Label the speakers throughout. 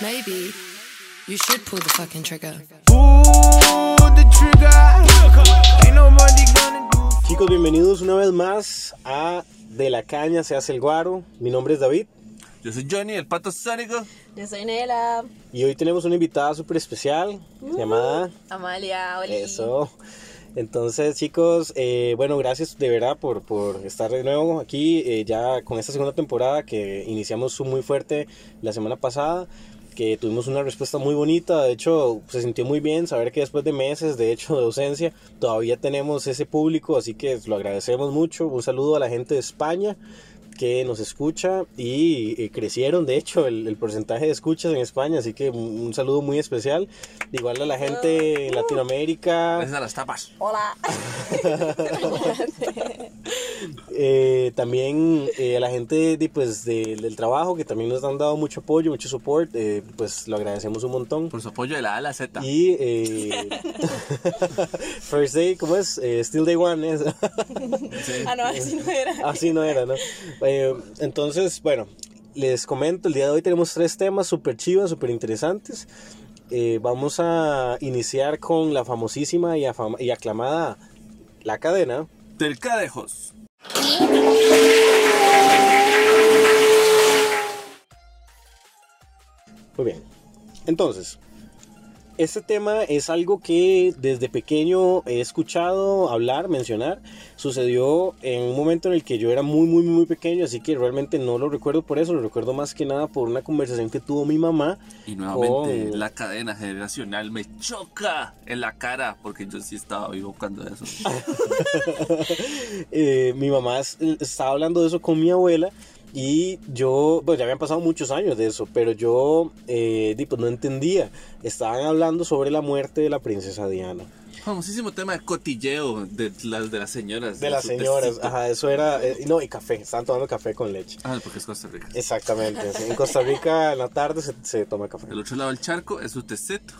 Speaker 1: Maybe you should pull the fucking trigger.
Speaker 2: Chicos, bienvenidos una vez más a De la Caña se hace el guaro. Mi nombre es David
Speaker 3: Yo soy Johnny, el pato sónico.
Speaker 4: Yo soy Nela.
Speaker 2: y hoy tenemos una invitada súper especial llamada
Speaker 4: Amalia, Oli.
Speaker 2: Eso. Entonces, chicos, eh, bueno, gracias de verdad por, por estar de nuevo aquí, eh, ya con esta segunda temporada que iniciamos muy fuerte la semana pasada, que tuvimos una respuesta muy bonita, de hecho, se sintió muy bien saber que después de meses, de hecho, de ausencia, todavía tenemos ese público, así que lo agradecemos mucho. Un saludo a la gente de España que nos escucha y eh, crecieron de hecho el, el porcentaje de escuchas en España, así que un, un saludo muy especial. Igual a la gente en Latinoamérica,
Speaker 3: Gracias a las tapas.
Speaker 4: Hola.
Speaker 2: eh, también eh, a la gente de, pues, de- del trabajo que también nos han dado mucho apoyo, mucho support, eh, pues lo agradecemos un montón.
Speaker 3: Por su apoyo de la A a la Z.
Speaker 2: Y eh, First Day, ¿cómo es? Eh, Still Day One es.
Speaker 3: Sí.
Speaker 4: Ah, no, así no era.
Speaker 2: Así no era, ¿no? Eh, entonces, bueno, les comento, el día de hoy tenemos tres temas súper chivas, súper interesantes. Eh, vamos a iniciar con la famosísima y, afama- y aclamada La Cadena.
Speaker 3: Del Cadejos.
Speaker 2: Muy bien. Entonces, este tema es algo que desde pequeño he escuchado hablar, mencionar. Sucedió en un momento en el que yo era muy, muy, muy pequeño, así que realmente no lo recuerdo por eso, lo recuerdo más que nada por una conversación que tuvo mi mamá.
Speaker 3: Y nuevamente
Speaker 2: Con-
Speaker 3: la cadena generacional me choca en la cara porque yo sí estaba vivo cuando eso.
Speaker 2: Eh, mi mamá es- estaba hablando de eso con mi abuela y yo, pues ya habían pasado muchos años de eso, pero yo eh, pues, no entendía. Estaban hablando sobre la muerte de la princesa Diana.
Speaker 3: Famosísimo tema de cotilleo de las de las señoras.
Speaker 2: De las
Speaker 3: su
Speaker 2: señoras,
Speaker 3: tecito.
Speaker 2: ajá, eso era, eh, no, y café, estaban tomando café con leche.
Speaker 3: Ah, porque es Costa Rica.
Speaker 2: Exactamente, en Costa Rica en la tarde se, se toma café.
Speaker 3: Del otro lado del charco es su teceto.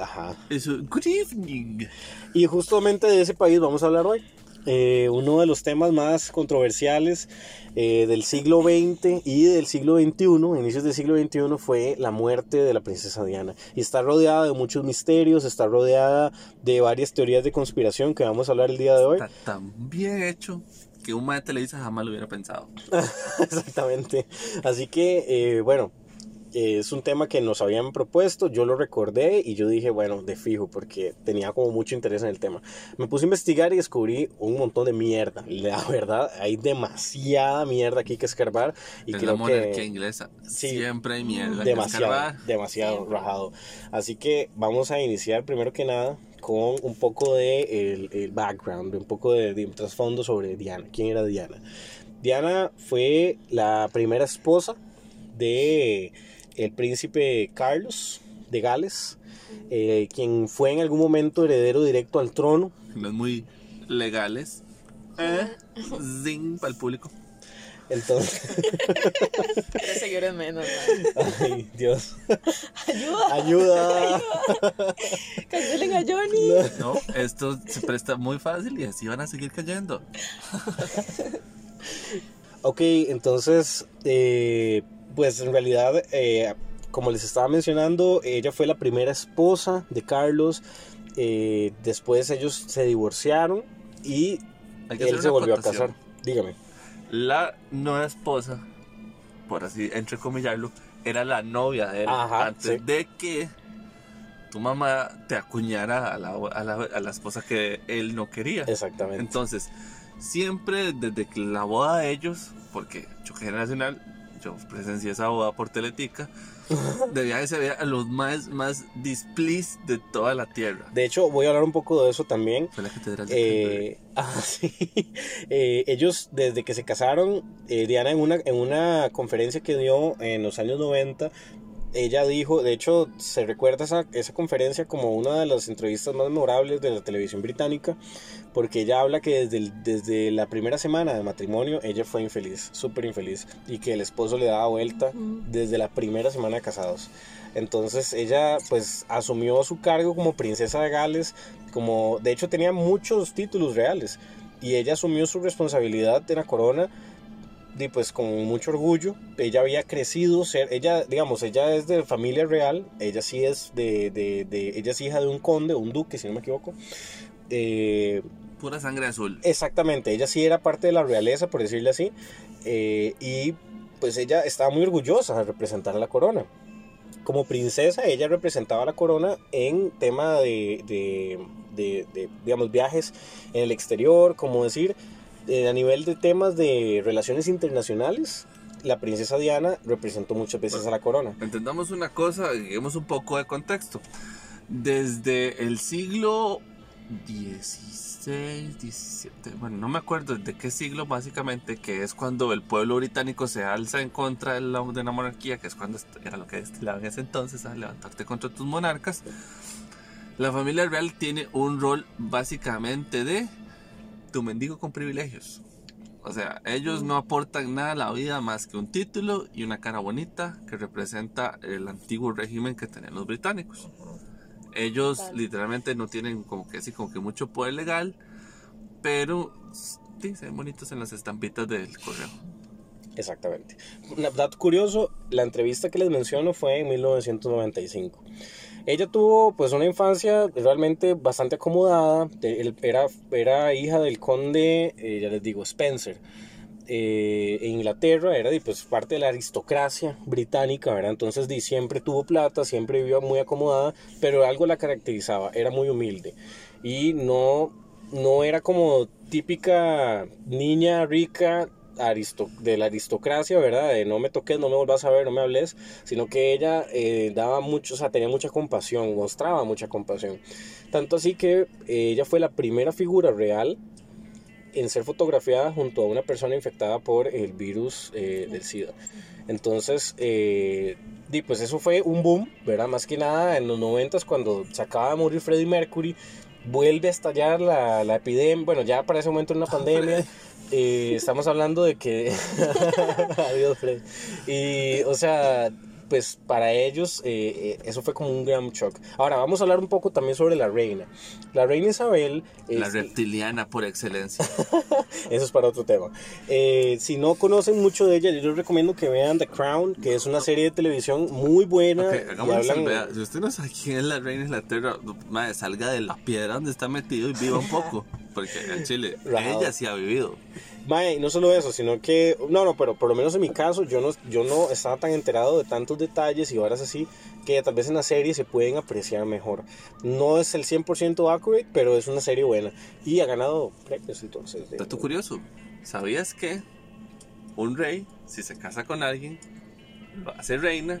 Speaker 2: Ajá.
Speaker 3: Es su good evening.
Speaker 2: Y justamente de ese país vamos a hablar hoy. Eh, uno de los temas más controversiales eh, del siglo XX y del siglo XXI, inicios del siglo XXI, fue la muerte de la princesa Diana. Y está rodeada de muchos misterios, está rodeada de varias teorías de conspiración que vamos a hablar el día de hoy.
Speaker 3: Está tan bien hecho que un de Televisa jamás lo hubiera pensado.
Speaker 2: Exactamente. Así que, eh, bueno, es un tema que nos habían propuesto, yo lo recordé y yo dije, bueno, de fijo, porque tenía como mucho interés en el tema. Me puse a investigar y descubrí un montón de mierda. La verdad, hay demasiada mierda aquí que escarbar y
Speaker 3: es
Speaker 2: creo
Speaker 3: la monarquía
Speaker 2: que
Speaker 3: inglesa.
Speaker 2: Sí.
Speaker 3: Siempre hay mierda. que
Speaker 2: demasiado,
Speaker 3: escarbar.
Speaker 2: demasiado rajado. Así que vamos a iniciar primero que nada con un poco de el, el background, un poco de, de trasfondo sobre Diana. ¿Quién era Diana? Diana fue la primera esposa de el príncipe Carlos de Gales, eh, quien fue en algún momento heredero directo al trono.
Speaker 3: no es muy legales. ¿Eh? Zing para el público.
Speaker 2: Entonces,
Speaker 4: Tres seguidores menos. ¿no?
Speaker 2: ay Dios,
Speaker 4: Ayuda.
Speaker 2: ayuda.
Speaker 4: Cancelen a Johnny.
Speaker 3: No, esto se presta muy fácil y así van a seguir cayendo.
Speaker 2: Ok, entonces, eh, pues en realidad, eh, como les estaba mencionando, ella fue la primera esposa de Carlos. eh, después ellos se divorciaron y él se volvió a casar. Dígame.
Speaker 3: La nueva esposa, por así entrecomillarlo, era la novia de él
Speaker 2: Ajá,
Speaker 3: antes
Speaker 2: sí.
Speaker 3: de que tu mamá te acuñara a la, a, la, a la esposa que él no quería.
Speaker 2: Exactamente.
Speaker 3: Entonces, siempre desde la boda de ellos, porque choque generacional, yo presencié esa boda por Teletica, debía de ser a los más, más displeased de toda la tierra.
Speaker 2: De hecho, voy a hablar un poco de eso también.
Speaker 3: Fue la catedral de.
Speaker 2: Eh, ah, sí. Eh, ellos, desde que se casaron, eh, Diana en una, en una conferencia que dio en los años 90, ella dijo, de hecho, se recuerda esa, esa conferencia como una de las entrevistas más memorables de la televisión británica, porque ella habla que desde, el- desde la primera semana de matrimonio ella fue infeliz, súper infeliz, y que el esposo le daba vuelta desde la primera semana de casados. Entonces ella pues asumió su cargo como princesa de Gales, como de hecho tenía muchos títulos reales y ella asumió su responsabilidad de la corona pues con mucho orgullo. Ella había crecido, ser, ella, digamos, ella es de familia real, ella sí es de, de, de ella es hija de un conde, un duque, si no me equivoco. Eh,
Speaker 3: Pura sangre azul.
Speaker 2: Exactamente, ella sí era parte de la realeza, por decirle así, eh, y pues ella estaba muy orgullosa de representar a la corona. Como princesa, ella representaba a la corona en tema de, de, de- de, digamos, viajes en el exterior, como decir, eh, a nivel de temas de relaciones internacionales, la princesa Diana representó muchas veces a la corona.
Speaker 3: Entendamos una cosa, digamos un poco de contexto. Desde el siglo XVI, XVII, bueno, no me acuerdo de qué siglo básicamente, que es cuando el pueblo británico se alza en contra de la, de la monarquía, que es cuando era lo que destilaba en ese entonces, a levantarte contra tus monarcas. La familia real tiene un rol básicamente de tu mendigo con privilegios. O sea, ellos no aportan nada a la vida más que un título y una cara bonita que representa el antiguo régimen que tenían los británicos. Ellos
Speaker 4: Total.
Speaker 3: literalmente no tienen como que así como que mucho poder legal, pero sí, se ven bonitos en las estampitas del correo.
Speaker 2: Exactamente. Un dato curioso, la entrevista que les menciono fue en 1995. Ella tuvo pues una infancia realmente bastante acomodada, era, era hija del conde, eh, ya les digo, Spencer. eh, en Inglaterra era pues, parte de la aristocracia británica, ¿verdad? Entonces di, siempre tuvo plata, siempre vivió muy acomodada, pero algo la caracterizaba, era muy humilde y no, no era como típica niña rica aristo- de la aristocracia, ¿verdad? De no me toques, no me volvás a ver, no me hables, sino que ella eh, daba mucho, o sea, tenía mucha compasión, mostraba mucha compasión. Tanto así que eh, ella fue la primera figura real en ser fotografiada junto a una persona infectada por el virus eh, del SIDA. Entonces, eh, di, pues eso fue un boom, ¿verdad? Más que nada en los 90 cuando se acaba de morir Freddie Mercury, vuelve a estallar la, la epidemia, bueno, ya para ese momento en una pandemia. Eh, estamos hablando de que... Adiós, Freddy. Y, o sea, pues para ellos eh, eh, eso fue como un gran shock. Ahora, vamos a hablar un poco también sobre la reina. La reina Isabel...
Speaker 3: La
Speaker 2: es-
Speaker 3: reptiliana por excelencia.
Speaker 2: eso es para otro tema. Eh, si no conocen mucho de ella, yo les recomiendo que vean The Crown, que es una serie de televisión muy buena.
Speaker 3: Ok,
Speaker 2: y hablan-.
Speaker 3: Si usted no sabe quién es la reina de Inglaterra, madre, salga de la piedra donde está metido y viva un poco. Porque en Chile,
Speaker 2: Rajado.
Speaker 3: ella sí ha vivido.
Speaker 2: Mae, y no solo eso, sino que, no, no, pero por lo menos en mi caso, yo no, yo no estaba tan enterado de tantos detalles y horas así, que tal vez en la serie se pueden apreciar mejor. No es el 100% accurate, pero es una serie buena. Y ha ganado premios, entonces. de-
Speaker 3: Dato curioso, ¿sabías que un rey, si se casa con alguien, lo hace reina?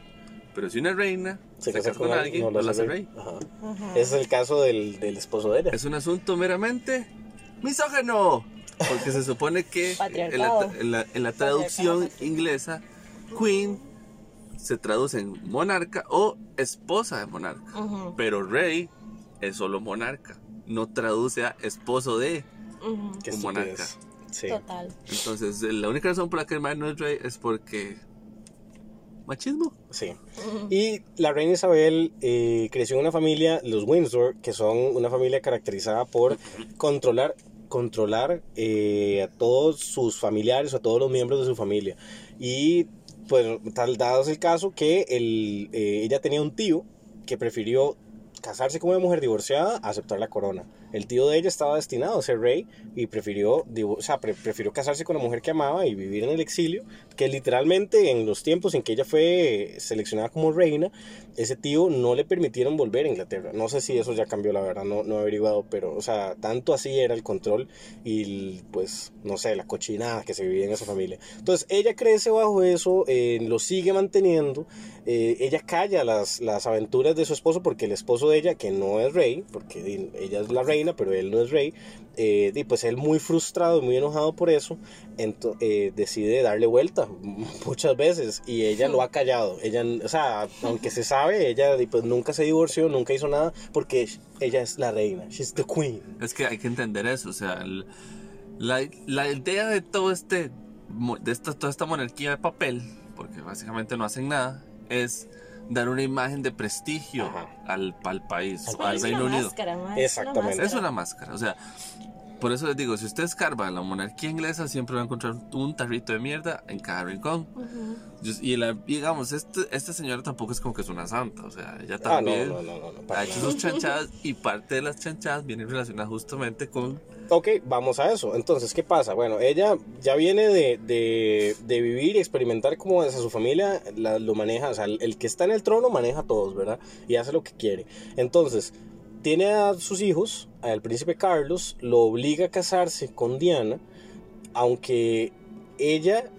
Speaker 3: Pero si una reina se, casa con, alguien, no,
Speaker 2: lo hace
Speaker 3: hace rey.
Speaker 2: Ajá.
Speaker 4: Ujú.
Speaker 2: Ese es el caso del, del esposo de ella.
Speaker 3: Es un asunto meramente misógeno. Porque se supone que en la,
Speaker 4: Patriarcado.
Speaker 3: en la- en la traducción inglesa, queen se traduce en monarca o esposa de monarca. Pero rey es solo monarca. No traduce a esposo de. un monarca.
Speaker 2: Sí.
Speaker 4: Total.
Speaker 3: Entonces, eh, la única razón por la que el man no es rey es porque. machismo.
Speaker 2: Sí. Y la reina Isabel eh, creció en una familia, los Windsor, que son una familia caracterizada por controlar, controlar eh, a todos sus familiares, a todos los miembros de su familia. Y pues tal dado es el caso que el, eh, ella tenía un tío que prefirió casarse con una mujer divorciada a aceptar la corona. El tío de ella estaba destinado a ser rey y prefirió, o sea, pre- prefirió casarse con la mujer que amaba y vivir en el exilio, que literalmente en los tiempos en que ella fue seleccionada como reina, ese tío no le permitieron volver a Inglaterra. No sé si eso ya cambió, la verdad, no, no he averiguado, pero, o sea, tanto así era el control y, pues, no sé, la cochinada que se vivía en esa familia. Entonces, ella crece bajo eso, eh, lo sigue manteniendo, eh, ella calla las, las aventuras de su esposo porque el esposo de ella, que no es rey, porque ella es la reina, pero él no es rey, eh, y pues él muy frustrado y muy enojado por eso, eh, decide darle vuelta muchas veces y ella lo ha callado. Ella, o sea, aunque se sabe, ella pues, nunca se divorció, nunca hizo nada porque ella es la reina, she's the queen.
Speaker 3: Es que hay que entender eso, o sea, el- la, la idea de todo este, de esta, toda esta monarquía de papel, porque básicamente no hacen nada, es dar una imagen de prestigio al, al país,
Speaker 2: Al
Speaker 3: al. Reino
Speaker 4: es una
Speaker 3: Unido.
Speaker 4: máscara, ma, es una
Speaker 2: Exactamente.
Speaker 3: Es una máscara, o sea, por eso les digo, si usted escarba la monarquía inglesa, siempre va a encontrar un tarrito de mierda en cada rincón. Yo- Y, la, digamos, este, esta señora tampoco es como que es una santa, o sea, ella
Speaker 2: Ah, no,
Speaker 3: también
Speaker 2: no, no, no, no,
Speaker 3: ha hecho sus chanchadas y parte de las chanchadas vienen relacionadas justamente con...
Speaker 2: Ok, vamos a eso. Entonces, ¿qué pasa? Bueno, ella ya viene de, de, de vivir y experimentar como desde su familia la- lo maneja. O sea, el, el que está en el trono maneja a todos, ¿verdad? Y hace lo que quiere. Entonces, tiene a sus hijos, al príncipe Carlos, lo obliga a casarse con Diana, aunque ella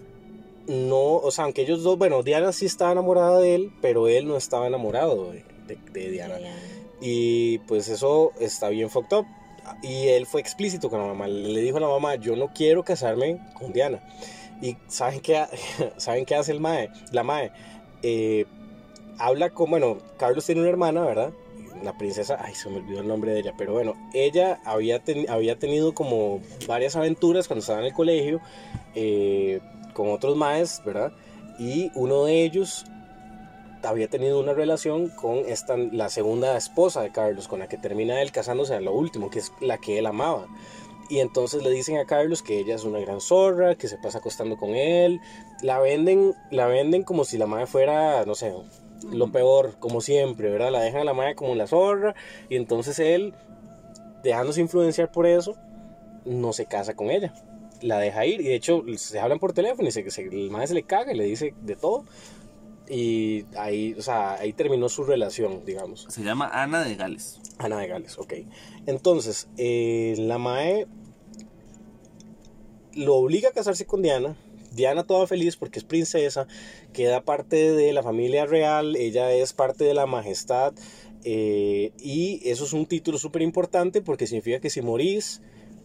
Speaker 2: no, o sea, aunque ellos dos, bueno, Diana sí estaba enamorada de él, pero él no estaba enamorado de, de- de Diana. Y pues eso está bien fucked up. Y él fue explícito con la mamá. Le dijo a la mamá, yo no quiero casarme con Diana. Y ¿saben qué, ¿saben qué hace el mae? La mae. Eh, habla con, bueno, Carlos tiene una hermana, ¿verdad? La princesa, ay, se me olvidó el nombre de ella, pero bueno, ella había, ten- había tenido como varias aventuras cuando estaba en el colegio eh, con otros maes, ¿verdad? Y uno de ellos había tenido una relación con esta, la segunda esposa de Carlos, con la que termina él casándose a lo último, que es la que él amaba. Y entonces le dicen a Carlos que ella es una gran zorra, que se pasa acostando con él. La venden, la venden como si la madre fuera, no sé, lo peor, como siempre, ¿verdad? La dejan a la madre como la zorra. Y entonces él, dejándose influenciar por eso, no se casa con ella. La deja ir. Y de hecho, se hablan por teléfono y se, se- el madre se le caga y le dice de todo. Y ahí, o sea, ahí terminó su relación, digamos.
Speaker 3: Se llama Ana de Gales.
Speaker 2: Ana de Gales, ok. Entonces, eh, la Mae lo obliga a casarse con Diana. Diana toda feliz porque es princesa, queda parte de la familia real, ella es parte de la majestad. eh, y eso es un título súper importante porque significa que si morís,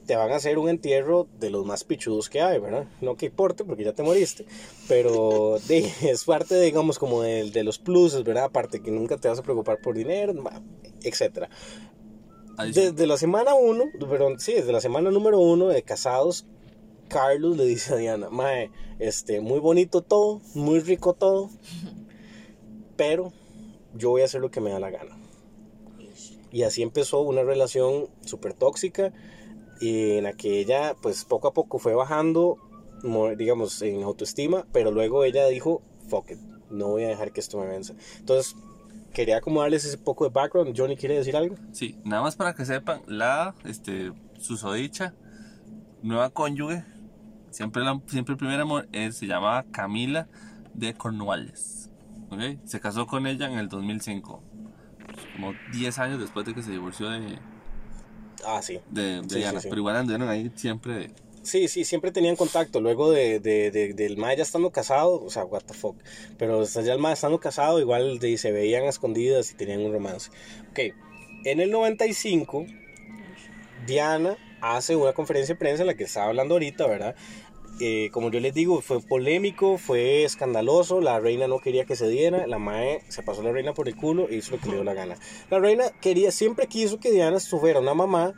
Speaker 2: te van a hacer un entierro de los más pichudos que hay, ¿verdad? No que importe porque ya te moriste, pero de- es parte, digamos, como de, de los pluses, ¿verdad? Aparte que nunca te vas a preocupar por dinero, etcétera. Desde la semana 1, perdón, sí, desde la semana número 1 de casados, Carlos le dice a Diana, Mae, este, muy bonito todo, muy rico todo, pero yo voy a hacer lo que me da la gana. Y así empezó una relación súper tóxica y en la que ella, pues poco a poco fue bajando, mo- digamos, en autoestima, pero luego ella dijo, fuck it, no voy a dejar que esto me venza. Entonces, quería como darles ese poco de background. Johnny, ¿quiere decir algo?
Speaker 3: Sí, nada más para que sepan, la este, susodicha, nueva cónyuge, siempre, la, siempre el primer amor, eh, se llamaba Camila de Cornualles. ¿ok? Se casó con ella en el 2005, como 10 años después de que se divorció de,
Speaker 2: Ah, sí.
Speaker 3: de, de
Speaker 2: Sí,
Speaker 3: Diana.
Speaker 2: sí.
Speaker 3: Pero igual anduvieron ahí siempre.
Speaker 2: Sí, sí, siempre tenían contacto. Luego de, de- de- del Mae ya estando casado, o sea, what the fuck. Pero ya el Mae estando casado, igual de- se veían a escondidas y tenían un romance. Ok, en el 95, Diana hace una conferencia de prensa en la que estaba hablando ahorita, ¿verdad? Eh, como yo les digo, fue polémico, fue escandaloso, la reina no quería que se diera, la mae se pasó la reina por el culo e hizo lo que le dio la gana. La reina quería, siempre quiso que Diana fuera una mamá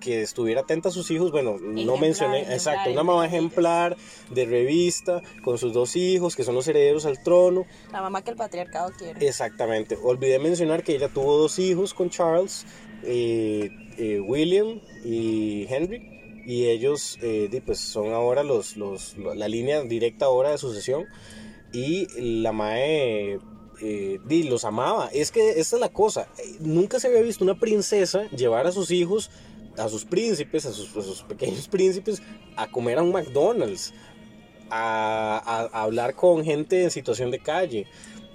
Speaker 2: que estuviera atenta a sus hijos, bueno, no
Speaker 4: Ejemplar,
Speaker 2: mencioné,
Speaker 4: ejemplar,
Speaker 2: exacto, una mamá ejemplar de revista, con sus dos hijos, que son los herederos al trono,
Speaker 4: La mamá que el patriarcado quiere.
Speaker 2: exactamente. Olvidé mencionar que ella tuvo dos hijos con Charles, eh, eh, William y Henry, y ellos eh, pues son ahora los, los, la línea directa ahora de sucesión, y la Mae... eh, los amaba. Es que esta es la cosa. Nunca se había visto una princesa llevar a sus hijos, a sus príncipes, a sus, pequeños príncipes, a comer a un McDonald's, a- a hablar con gente en situación de calle,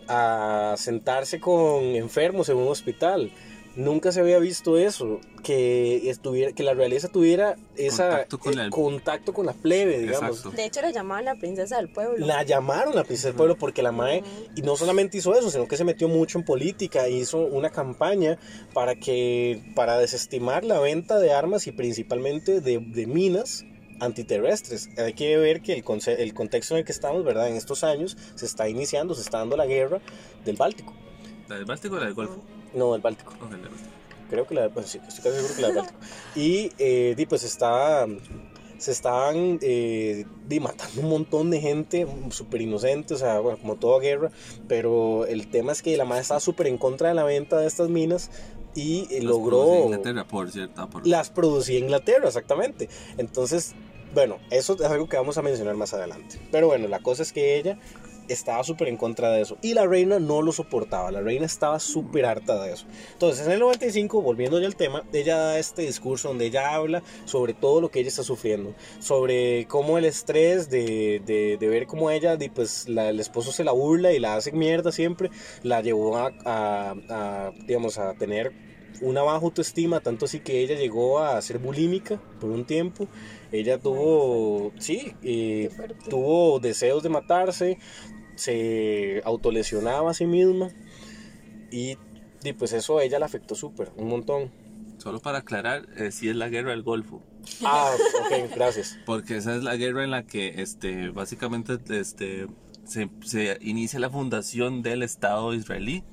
Speaker 2: a sentarse con enfermos en un hospital. Nunca se había visto eso, que, estuviera, que la realeza tuviera esa
Speaker 3: Contacto con
Speaker 2: eh,
Speaker 3: el-
Speaker 2: contacto con la plebe, digamos.
Speaker 3: Exacto.
Speaker 4: De hecho, la llamaban la princesa del pueblo.
Speaker 2: La llamaron la princesa del pueblo porque la mae, y no solamente hizo eso, sino que se metió mucho en política, hizo una campaña para que, para desestimar la venta de armas y principalmente de, de minas antiterrestres. Hay que ver que el, el contexto en el que estamos, ¿verdad? En estos años se está iniciando, se está dando la guerra del Báltico.
Speaker 3: ¿La del Báltico o la del Golfo?
Speaker 2: No, del Báltico. Creo que la pues, sí, estoy casi seguro que la del Báltico. Y eh, pues está, se estaban eh, matando un montón de gente súper inocente, o sea, bueno, como toda guerra. Pero el tema es que la madre estaba súper en contra de la venta de estas minas y eh,
Speaker 3: Las
Speaker 2: logró...
Speaker 3: producía Inglaterra, por cierto. por-
Speaker 2: Las producía Inglaterra, exactamente. Entonces, bueno, eso es algo que vamos a mencionar más adelante. Pero bueno, la cosa es que ella estaba súper en contra de eso. Y la reina no lo soportaba. La reina estaba súper harta de eso. Entonces, en el 95, volviendo ya al tema, ella da este discurso donde ella habla sobre todo lo que ella está sufriendo. Sobre cómo el estrés de, de- de ver cómo ella, pues la- el esposo se la burla y la hace mierda siempre, la llevó a, a- a, digamos, a tener una baja autoestima, tanto así que ella llegó a ser bulímica por un tiempo. Ella tuvo, sí, eh, tuvo deseos de matarse, se autolesionaba a sí misma y, y pues eso a ella la afectó súper, un montón.
Speaker 3: Solo para aclarar, eh, sí es la guerra del Golfo.
Speaker 2: Ah, ok, gracias.
Speaker 3: Porque esa es la guerra en la que este, básicamente este, se, se inicia la fundación del Estado israelí.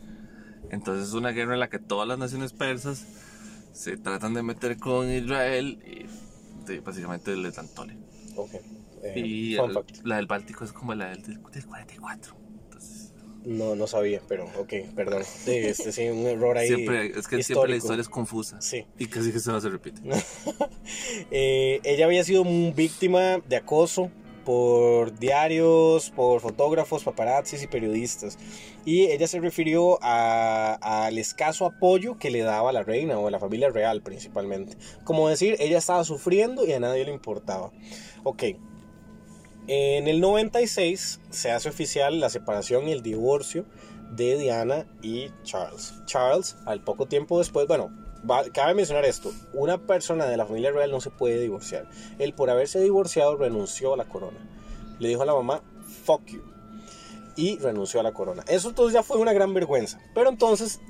Speaker 3: Entonces es una guerra en la que todas las naciones persas se tratan de meter con Israel y de- básicamente les dan tole.
Speaker 2: Ok. Eh,
Speaker 3: Y
Speaker 2: fun
Speaker 3: el-
Speaker 2: fact.
Speaker 3: la del Báltico es como la del, del 44. Entonces,
Speaker 2: No, no sabía, pero ok, perdón. Sí, este, sí, un error ahí.
Speaker 3: siempre, es que siempre la
Speaker 2: histórico.
Speaker 3: historia es confusa.
Speaker 2: Sí.
Speaker 3: Y casi que se no se repite.
Speaker 2: Eh, ella había sido víctima de acoso por diarios, por fotógrafos, paparazzis y periodistas. Y ella se refirió a- al escaso apoyo que le daba la reina o la familia real principalmente. Como decir, ella estaba sufriendo y a nadie le importaba. Ok. En el 96 se hace oficial la separación y el divorcio de Diana y Charles. Charles, al poco tiempo después, bueno, cabe mencionar esto, una persona de la familia real no se puede divorciar. Él por haberse divorciado renunció a la corona. Le dijo a la mamá, fuck you. Y renunció a la corona. Eso entonces ya fue una gran vergüenza. Pero entonces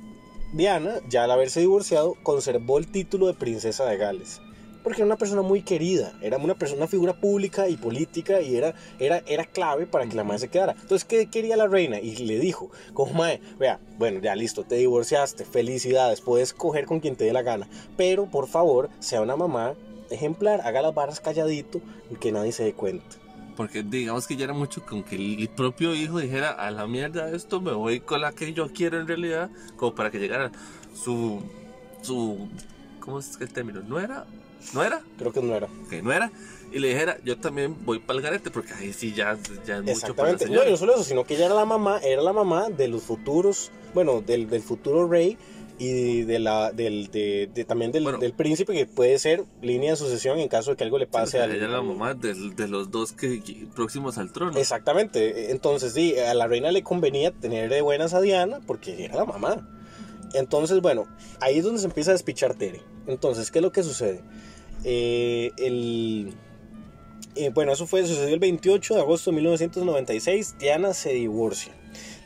Speaker 2: Diana, ya al haberse divorciado, conservó el título de princesa de Gales. Porque era una persona muy querida, era una persona, figura pública y política y era, era, era clave para que la madre se quedara. Entonces, ¿qué quería la reina? Y le dijo, como madre, vea, bueno, ya listo, te divorciaste, felicidades, puedes coger con quien te dé la gana, pero por favor, sea una mamá ejemplar, haga las barras calladito y que nadie se dé cuenta.
Speaker 3: Porque digamos que ya era mucho con que el propio hijo dijera a la mierda esto, me voy con la que yo quiero en realidad, como para que llegara su, su, ¿cómo es el término? ¿No era? ¿No era?
Speaker 2: Creo que no era.
Speaker 3: Que no era. Y le dijera, yo también voy para el garete, porque ahí sí ya, ya es mucho para la.
Speaker 2: No, y no solo eso, sino que ella era la mamá, era la mamá de los futuros, bueno, del, del futuro rey y de la, del, de, de- también del,
Speaker 3: Bueno.
Speaker 2: del príncipe que puede ser línea de sucesión en caso de que algo le
Speaker 3: Sí,
Speaker 2: pase
Speaker 3: sea,
Speaker 2: al...
Speaker 3: ella era la mamá de, los dos que, que- próximos al trono.
Speaker 2: Exactamente. Entonces, sí, a la reina le convenía tener de buenas a Diana porque era la mamá. Entonces, bueno, ahí es donde se empieza a despichar Tere. Entonces, ¿qué es lo que sucede? Eh, el, eh, bueno, eso fue, sucedió el 28 de agosto de 1996. Diana se divorcia.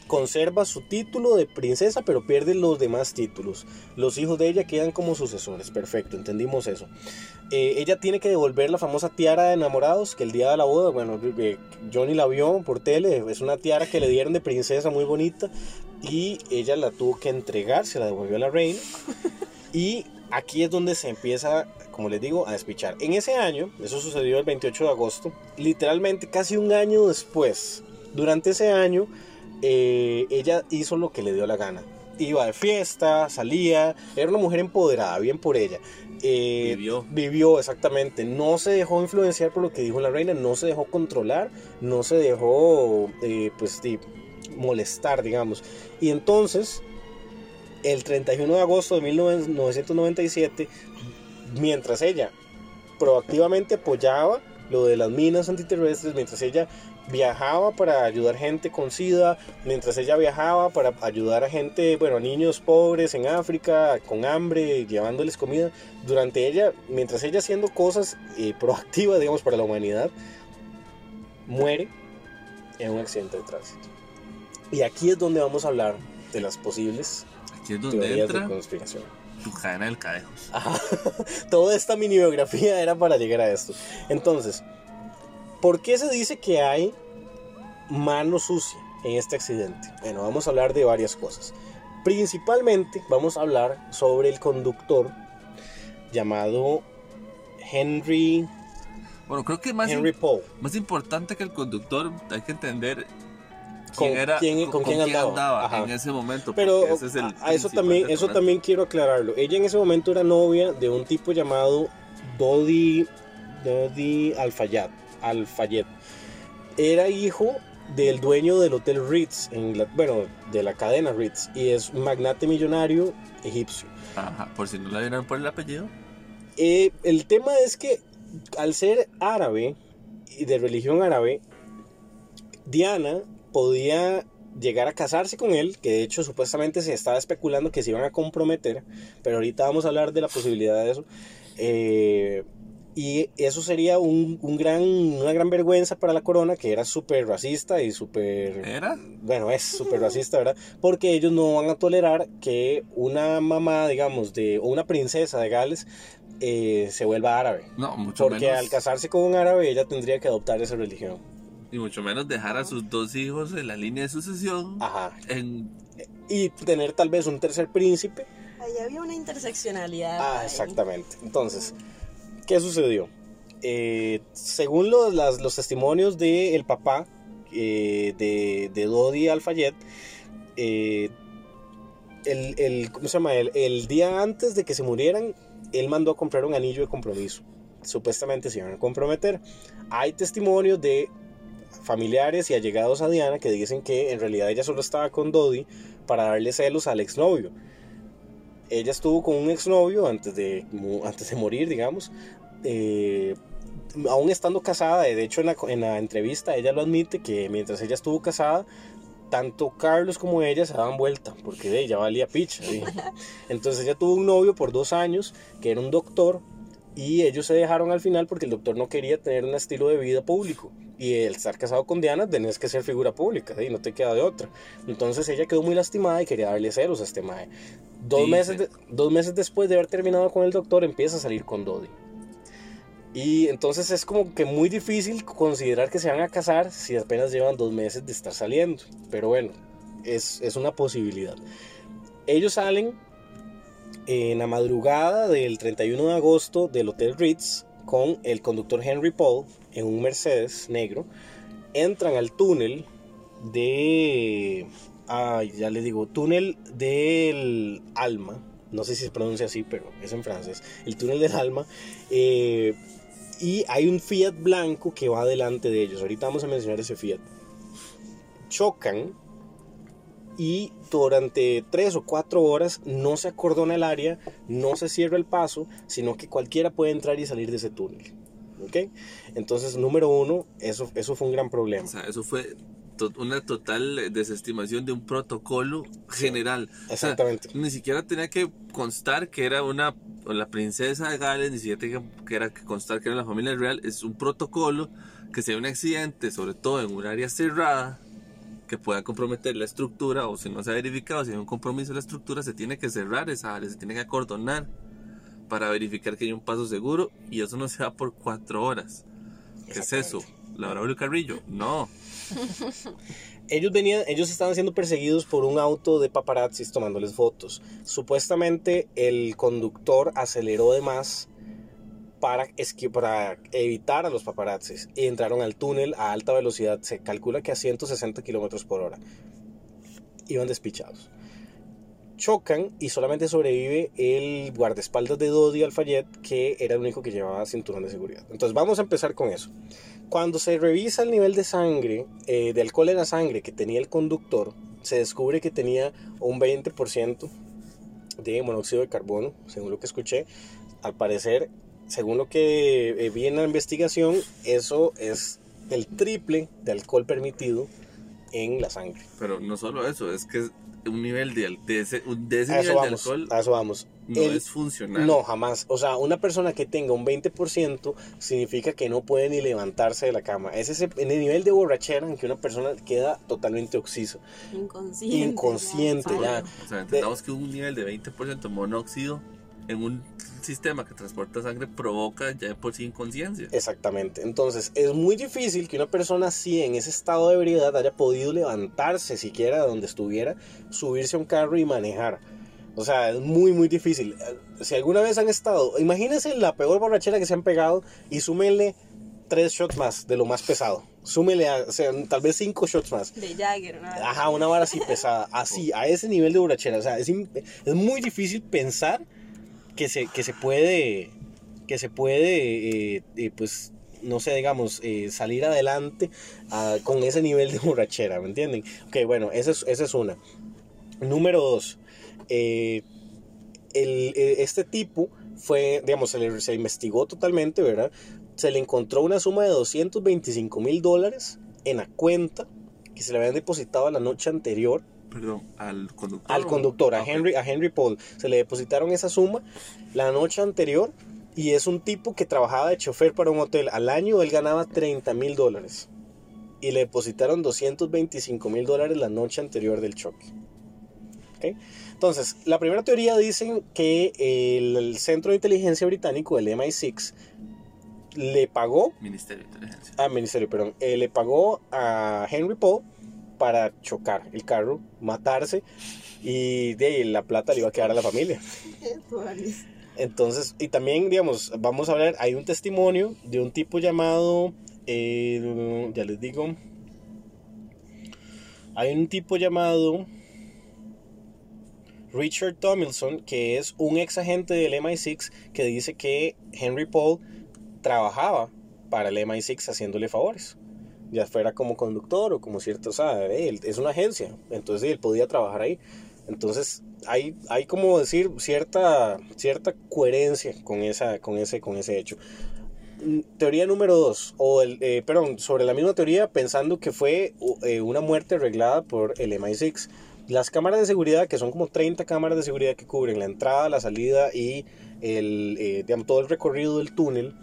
Speaker 2: Conserva su título de princesa, pero pierde los demás títulos. Los hijos de ella quedan como sucesores. Perfecto, entendimos eso. Eh, ella tiene que devolver la famosa tiara de enamorados que el día de la boda, bueno, Johnny la vio por tele, es una tiara que le dieron de princesa muy bonita y ella la tuvo que entregar, se la devolvió a la reina y aquí es donde se empieza, como les digo, a despichar. En ese año, eso sucedió el 28 de agosto, literalmente casi un año después, durante ese año, eh, ella hizo lo que le dio la gana. Iba de fiesta, salía, era una mujer empoderada, bien por ella. Eh,
Speaker 3: Vivió.
Speaker 2: Vivió, exactamente. No se dejó influenciar por lo que dijo la reina, no se dejó controlar, no se dejó, eh, pues, sí, molestar, digamos. Y entonces, el 31 de agosto de 1997, mientras ella proactivamente apoyaba lo de las minas antiterrestres, mientras ella viajaba para ayudar gente con SIDA, mientras ella viajaba para ayudar a gente, bueno, a niños pobres en África, con hambre, llevándoles comida, durante ella, mientras ella haciendo cosas eh, proactivas, digamos, para la humanidad, muere en un accidente de tránsito. Y aquí es donde vamos a hablar de las posibles
Speaker 3: Aquí es donde
Speaker 2: teorías
Speaker 3: entra
Speaker 2: de conspiración.
Speaker 3: Tu cadena del cadejos.
Speaker 2: Ajá. Toda esta mini biografía era para llegar a esto. Entonces, ¿por qué se dice que hay mano sucia en este accidente? Bueno, vamos a hablar de varias cosas. Principalmente vamos a hablar sobre el conductor llamado Henry,
Speaker 3: Bueno, creo que más,
Speaker 2: Henry Paul.
Speaker 3: más importante que el conductor, hay que entender quién
Speaker 2: con
Speaker 3: era,
Speaker 2: quién, con quién andaba,
Speaker 3: en ese momento.
Speaker 2: Pero
Speaker 3: porque ese es el
Speaker 2: a, a eso también, eso
Speaker 3: detonante.
Speaker 2: también quiero aclararlo. Ella en ese momento era novia de un tipo llamado Dodi, Dodi Alfayet. Alfayet. Era hijo del dueño del Hotel Ritz, en la- bueno, de la cadena Ritz, y es un magnate millonario egipcio.
Speaker 3: Ajá, por si no la vieron por el apellido.
Speaker 2: Eh, el tema es que al ser árabe y de religión árabe, Diana podía llegar a casarse con él, que de hecho supuestamente se estaba especulando que se iban a comprometer, pero ahorita vamos a hablar de la posibilidad de eso. Eh, y eso sería un, un gran, una gran vergüenza para la corona, que era súper racista y súper...
Speaker 3: ¿Era?
Speaker 2: Bueno, es súper racista, ¿verdad? Porque ellos no van a tolerar que una mamá, digamos, de, o una princesa de Gales eh, se vuelva árabe.
Speaker 3: No, mucho
Speaker 2: Porque
Speaker 3: menos.
Speaker 2: al casarse con un árabe, ella tendría que adoptar esa religión.
Speaker 3: Y mucho menos dejar a sus dos hijos en la línea de sucesión.
Speaker 2: Ajá.
Speaker 3: En,
Speaker 2: Y tener tal vez un tercer príncipe.
Speaker 4: Ahí había una interseccionalidad.
Speaker 2: Ah,
Speaker 4: ahí.
Speaker 2: exactamente. Entonces, ¿qué sucedió? Eh, según los, las- los testimonios del papá eh, de, de Dodi Alfayet, eh, el, el- ¿cómo se llama? El, el día antes de que se murieran, él mandó a comprar un anillo de compromiso. Supuestamente se iban a comprometer. Hay testimonios de familiares y allegados a Diana que dicen que en realidad ella solo estaba con Dodi para darle celos al exnovio. Ella estuvo con un exnovio antes de, antes de morir, digamos. eh, aún estando casada, de hecho en la, en la entrevista ella lo admite que mientras ella estuvo casada, tanto Carlos como ella se daban vuelta, porque de ella valía picha. ¿sí? Entonces ella tuvo un novio por dos años, que era un doctor, y ellos se dejaron al final porque el doctor no quería tener un estilo de vida público. Y el estar casado con Diana tenés que ser figura pública, y no te queda de otra. Entonces ella quedó muy lastimada y quería darle celos a este mae. Dos meses, de- dos meses después de haber terminado con el doctor, empieza a salir con Dodi. Y entonces es como que muy difícil considerar que se van a casar si apenas llevan dos meses de estar saliendo. Pero bueno, es, es una posibilidad. Ellos salen en la madrugada del 31 de agosto del Hotel Ritz con el conductor Henry Paul en un Mercedes negro. Entran al túnel de... Ay, ya les digo, túnel del alma. No sé si se pronuncia así, pero es en francés. El túnel del alma. eh, y hay un Fiat blanco que va delante de ellos. Ahorita vamos a mencionar ese Fiat. Chocan y durante tres o cuatro horas no se acordona el área, no se cierra el paso, sino que cualquiera puede entrar y salir de ese túnel. ¿Ok? Entonces, número uno, eso, eso fue un gran problema.
Speaker 3: o sea, eso fue to- una total desestimación de un protocolo general. O sea,
Speaker 2: Exactamente.
Speaker 3: ni siquiera tenía que constar que era una la princesa de Gales, ni siquiera tenía que era que constar que era la familia real. Es un protocolo que si hay un accidente, sobre todo en un área cerrada, que pueda comprometer la estructura, o si no se ha verificado, si hay un compromiso de la estructura, se tiene que cerrar esa área, se tiene que acordonar para verificar que hay un paso seguro y eso no se da por cuatro horas. ¿Qué es eso? ¿La Braulio Carrillo? No.
Speaker 2: Ellos venían, ellos estaban siendo perseguidos por un auto de paparazzis tomándoles fotos. Supuestamente el conductor aceleró de más para, evitar a los paparazzis y entraron al túnel a alta velocidad. Se calcula que a 160 kilómetros por hora. Iban despichados. Chocan y solamente sobrevive el guardaespaldas de Dodi Alfayet, que era el único que llevaba cinturón de seguridad. Entonces vamos a empezar con eso. Cuando se revisa el nivel de sangre, eh, de alcohol en la sangre que tenía el conductor, se descubre que tenía un 20% de monóxido de carbono, según lo que escuché. Al parecer, según lo que eh, vi en la investigación, eso es el triple de alcohol permitido en la sangre.
Speaker 3: Pero no solo eso, es que un nivel de, de ese, de ese nivel de
Speaker 2: vamos.
Speaker 3: alcohol
Speaker 2: A eso vamos.
Speaker 3: no
Speaker 2: El-
Speaker 3: es funcional.
Speaker 2: No, jamás. O sea, una persona que tenga un 20% significa que no puede ni levantarse de la cama. Es ese en el nivel de borrachera en que una persona queda totalmente oxiso.
Speaker 4: Inconsciente.
Speaker 2: Inconsciente, ya.
Speaker 3: O sea, entendamos que un nivel de 20% monóxido en un sistema que transporta sangre provoca ya de por sí inconsciencia.
Speaker 2: Exactamente. Entonces, es muy difícil que una persona así, en ese estado de ebriedad, haya podido levantarse siquiera de donde estuviera, subirse a un carro y manejar. O sea, es muy, muy difícil. Eh, Si alguna vez han estado, imagínense la peor borrachera que se han pegado y súmenle tres shots más de lo más pesado. Súmele a, o sea, tal vez cinco shots más.
Speaker 4: De Jagger, ¿no?
Speaker 2: Ajá, una vara así pesada, así, a ese nivel de borrachera. O sea, es, es muy difícil pensar que se, que se puede, que se puede, eh, eh, pues, no sé, digamos, eh, salir adelante ah, con ese nivel de borrachera, ¿me entienden? Ok, bueno, esa es, esa es una. Número dos, el- este tipo fue, digamos, se se investigó totalmente, ¿verdad? Se le encontró una suma de 225 mil dólares en la cuenta que se le habían depositado la noche anterior
Speaker 3: Perdón, al conductor.
Speaker 2: al conductor, a. Henry, a Henry Paul. Se le depositaron esa suma la noche anterior y es un tipo que trabajaba de chofer para un hotel. Al año él ganaba 30 mil dólares y le depositaron 225 mil dólares la noche anterior del choque. Entonces, la primera teoría dicen que el, el centro de inteligencia británico, el MI6, le pagó
Speaker 3: Ministerio de Inteligencia.
Speaker 2: ah, ministerio, perdón, eh, le pagó a Henry Paul para chocar el carro, matarse y de ahí la plata le iba a quedar a la familia. Entonces, y también, digamos, vamos a ver, hay un testimonio de un tipo llamado, eh, ya les digo, hay un tipo llamado Richard Tomlinson, que es un ex agente del MI6, que dice que Henry Paul trabajaba para el MI6 haciéndole favores. Ya fuera como conductor o como cierto, o sea, eh, es una agencia, entonces él podía trabajar ahí. Entonces hay, hay como decir cierta, cierta coherencia con, esa, con, ese, con ese hecho. Mm, Teoría número dos, o el, eh, perdón, sobre la misma teoría, pensando que fue eh, una muerte arreglada por el MI6. Las cámaras de seguridad, que son como 30 cámaras de seguridad que cubren la entrada, la salida y el, digamos, todo el recorrido del túnel,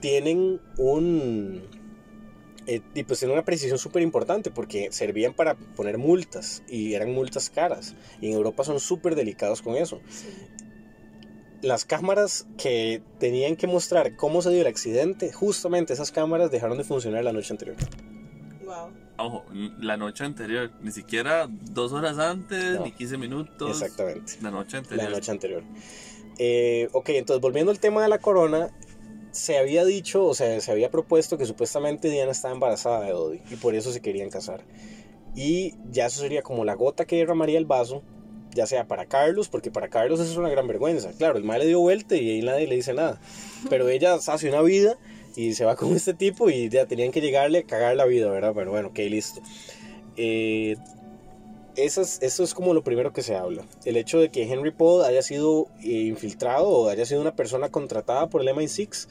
Speaker 2: tienen un, eh, y pues tienen una precisión súper importante porque servían para poner multas y eran multas caras. Y en Europa son súper delicados con eso.
Speaker 4: Sí.
Speaker 2: Las cámaras que tenían que mostrar cómo se dio el accidente, justamente esas cámaras dejaron de funcionar la noche anterior.
Speaker 4: Wow.
Speaker 3: Ojo, la noche anterior, ni siquiera dos horas antes,
Speaker 2: No.
Speaker 3: ni 15 minutos.
Speaker 2: Exactamente.
Speaker 3: La noche anterior.
Speaker 2: La noche anterior. Eh, ok, entonces volviendo al tema de la corona, se había dicho, o sea, se había propuesto que supuestamente Diana estaba embarazada de Dodi y por eso se querían casar. Y ya eso sería como la gota que derramaría el vaso, ya sea para Carlos, porque para Carlos eso es una gran vergüenza. Claro, el mal le dio vuelta y ahí nadie le dice nada. Pero ella hace una vida y se va con este tipo y ya tenían que llegarle a cagar la vida, ¿verdad? Pero bueno, ok, listo. Eh, eso es, como lo primero que se habla. El hecho de que Henry Paul haya sido eh, infiltrado o haya sido una persona contratada por el MI6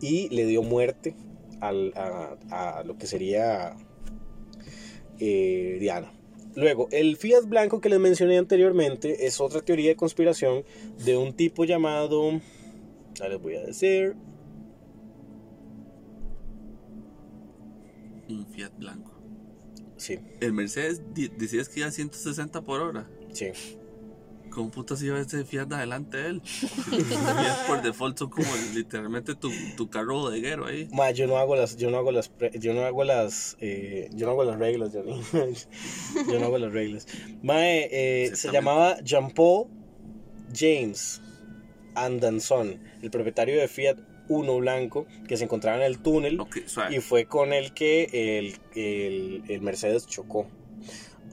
Speaker 2: y le dio muerte a lo que sería eh, Diana. Luego, el Fiat blanco que les mencioné anteriormente es otra teoría de conspiración de un tipo llamado, ya les voy a decir,
Speaker 3: Un Fiat blanco.
Speaker 2: Sí,
Speaker 3: El Mercedes decías que iba a 160 por hora.
Speaker 2: sí.
Speaker 3: ¿Cómo putas iba ese Fiat adelante de él? Fiat por default son como literalmente tu, tu carro bodeguero ahí.
Speaker 2: Ma, yo no hago las, yo no hago las, yo no hago las, eh, yo no hago las reglas, Johnny. yo no hago las reglas. Mae, eh, se llamaba Jean-Paul James Andanson, el propietario de Fiat Uno blanco, que se encontraba en el túnel y fue con el que el, el, el Mercedes chocó.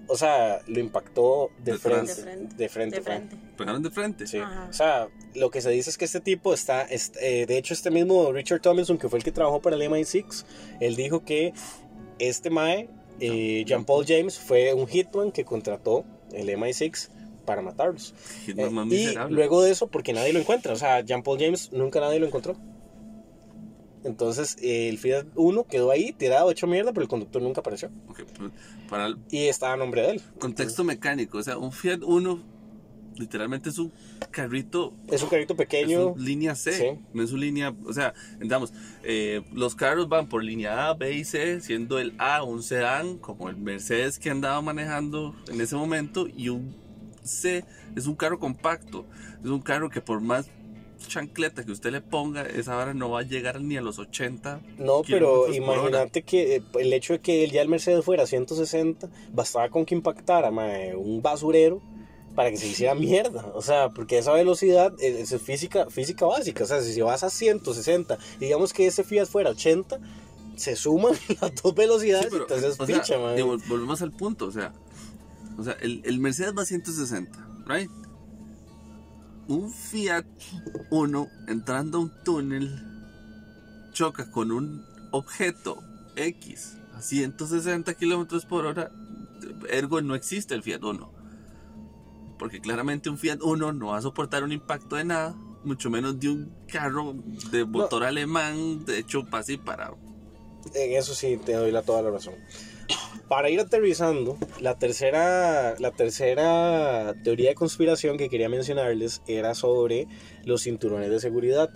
Speaker 2: O sea, lo impactó de,
Speaker 3: De
Speaker 2: frente,
Speaker 3: frente.
Speaker 2: De frente.
Speaker 4: De frente.
Speaker 3: Pegaron de frente.
Speaker 2: Sí.
Speaker 4: Ajá.
Speaker 2: O sea, lo que se dice es que este tipo está, est- eh, de hecho este mismo Richard Tomlinson, que fue el que trabajó para el MI6, él dijo que este Mae, eh, Jean Paul James, fue un hitman que contrató el MI6 para matarlos.
Speaker 3: Y
Speaker 2: Eh, y
Speaker 3: miserable.
Speaker 2: luego de eso, porque nadie lo encuentra, o sea, Jean Paul James nunca nadie lo encontró. Entonces eh, el Fiat 1 quedó ahí, tirado, hecho mierda, pero el conductor nunca apareció.
Speaker 3: Pues, para el
Speaker 2: Y estaba a nombre de él.
Speaker 3: contexto mecánico, o sea, un Fiat Uno literalmente es un carrito
Speaker 2: Es un carrito
Speaker 3: Es
Speaker 2: pequeño.
Speaker 3: un línea C,
Speaker 2: Sí.
Speaker 3: no es su línea, o sea, entendamos, eh, los carros van por línea A, B y C, siendo el A un sedán, como el Mercedes que andaba manejando en ese momento, y un C es un carro compacto, es un carro que por más chancleta que usted le ponga, esa vara no va a llegar ni a los 80.
Speaker 2: No, pero imagínate que eh, el hecho de que ya el Mercedes fuera a 160, bastaba con que impactara mae, un basurero para que se hiciera mierda. O sea, porque esa velocidad es, es física, física básica. O sea, si vas a 160, digamos que ese Fiat fuera 80, se suman las dos velocidades,
Speaker 3: Sí, pero,
Speaker 2: entonces
Speaker 3: o sea,
Speaker 2: picha, mae.
Speaker 3: digo, volvemos al punto, o sea, o sea el, el Mercedes va a 160, right? Un Fiat Uno entrando a un túnel choca con un objeto X a 160 kilómetros por hora, ergo no existe el Fiat Uno. Porque claramente un Fiat Uno no va a soportar un impacto de nada, mucho menos de un carro de motor alemán, de hecho, para para
Speaker 2: En eso sí te doy la, toda la razón. Para ir aterrizando, la tercera, la tercera teoría de conspiración que quería mencionarles era sobre los cinturones de seguridad.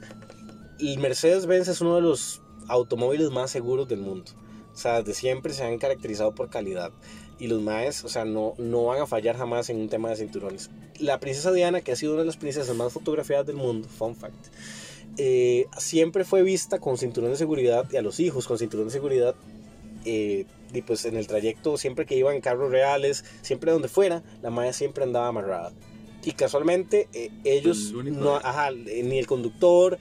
Speaker 2: El Mercedes-Benz es uno de los automóviles más seguros del mundo. O sea, de siempre se han caracterizado por calidad. Y los maes, o sea, no, no van a fallar jamás en un tema de cinturones. La princesa Diana, que ha sido una de las princesas más fotografiadas del mundo, fun fact, eh, siempre fue vista con cinturón de seguridad y a los hijos con cinturón de seguridad eh, y pues en el trayecto siempre que iban en carros reales siempre donde fuera la madre siempre andaba amarrada. Y casualmente eh, ellos
Speaker 3: El
Speaker 2: no ajá, eh, ni el conductor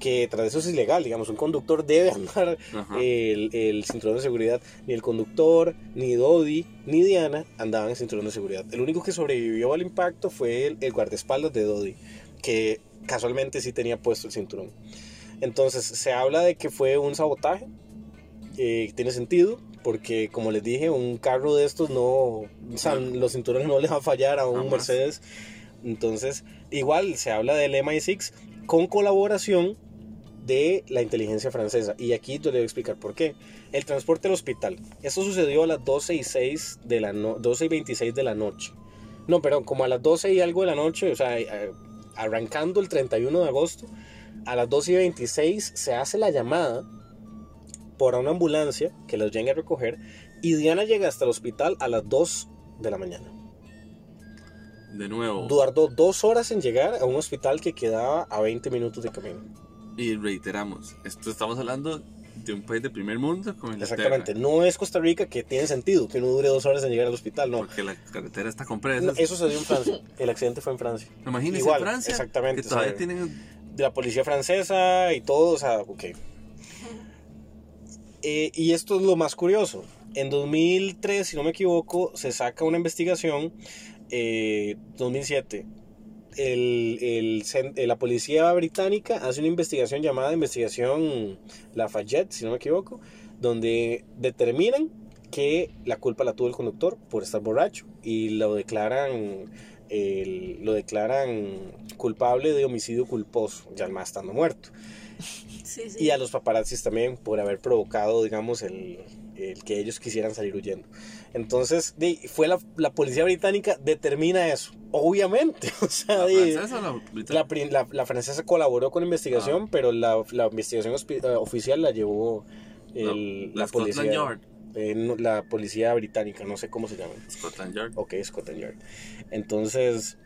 Speaker 2: que tras eso es ilegal digamos un conductor debe andar el, el cinturón de seguridad ni el conductor ni Dodi ni Diana andaban en cinturón de seguridad. El único que sobrevivió al impacto fue el, el guardaespaldas de Dodi que casualmente sí tenía puesto el cinturón. Entonces se habla de que fue un sabotaje, eh, tiene sentido, porque como les dije, un carro de estos no, o sea, los cinturones no le va a fallar a un
Speaker 3: Jamás.
Speaker 2: Mercedes. Entonces, igual se habla del MI6 con colaboración de la inteligencia francesa. Y aquí te voy a explicar por qué. El transporte al hospital. Esto sucedió a las 12 y, 6 de la no- 12 y 26 de la noche. No, perdón, como a las 12 y algo de la noche, o sea, eh, arrancando el 31 de agosto, a las 12 y 26 se hace la llamada por una ambulancia que los llegue a recoger y Diana llega hasta el hospital a las 2 de la mañana.
Speaker 3: De nuevo.
Speaker 2: Tardó dos horas en llegar a un hospital que quedaba a 20 minutos de camino.
Speaker 3: Y reiteramos, esto estamos hablando de un país de primer mundo como Inglaterra.
Speaker 2: Exactamente, no es Costa Rica que tiene sentido que uno dure dos horas en llegar al hospital, no.
Speaker 3: Porque la carretera está con
Speaker 2: No. Eso se dio en Francia, el accidente fue en Francia.
Speaker 3: Imagínense
Speaker 2: igual,
Speaker 3: Francia,
Speaker 2: exactamente,
Speaker 3: que todavía
Speaker 2: o sea,
Speaker 3: tienen...
Speaker 2: de la policía francesa y todo, o sea, ok. Eh, y esto es lo más curioso. En 2003, si no me equivoco, se saca una investigación, eh, 2007. El, el cen- eh, la policía británica hace una investigación llamada Investigación Lafayette, si no me equivoco, donde determinan que la culpa la tuvo el conductor por estar borracho y lo declaran culpable de homicidio culposo, ya más estando muerto.
Speaker 4: Sí, sí.
Speaker 2: Y a los paparazzis también por haber provocado, digamos, el, el que ellos quisieran salir huyendo. Entonces, fue la, la policía británica determina eso, obviamente. O sea,
Speaker 3: ¿La francesa o la
Speaker 2: la,
Speaker 3: británica?
Speaker 2: la- la francesa colaboró con la investigación,
Speaker 3: Ah.
Speaker 2: pero la, la investigación eh, oficial la llevó el-
Speaker 3: la
Speaker 2: la,
Speaker 3: Scotland
Speaker 2: policía.
Speaker 3: Yard.
Speaker 2: eh, no, la policía británica, no sé cómo se llama.
Speaker 3: Scotland Yard.
Speaker 2: Ok, Scotland Yard. Entonces,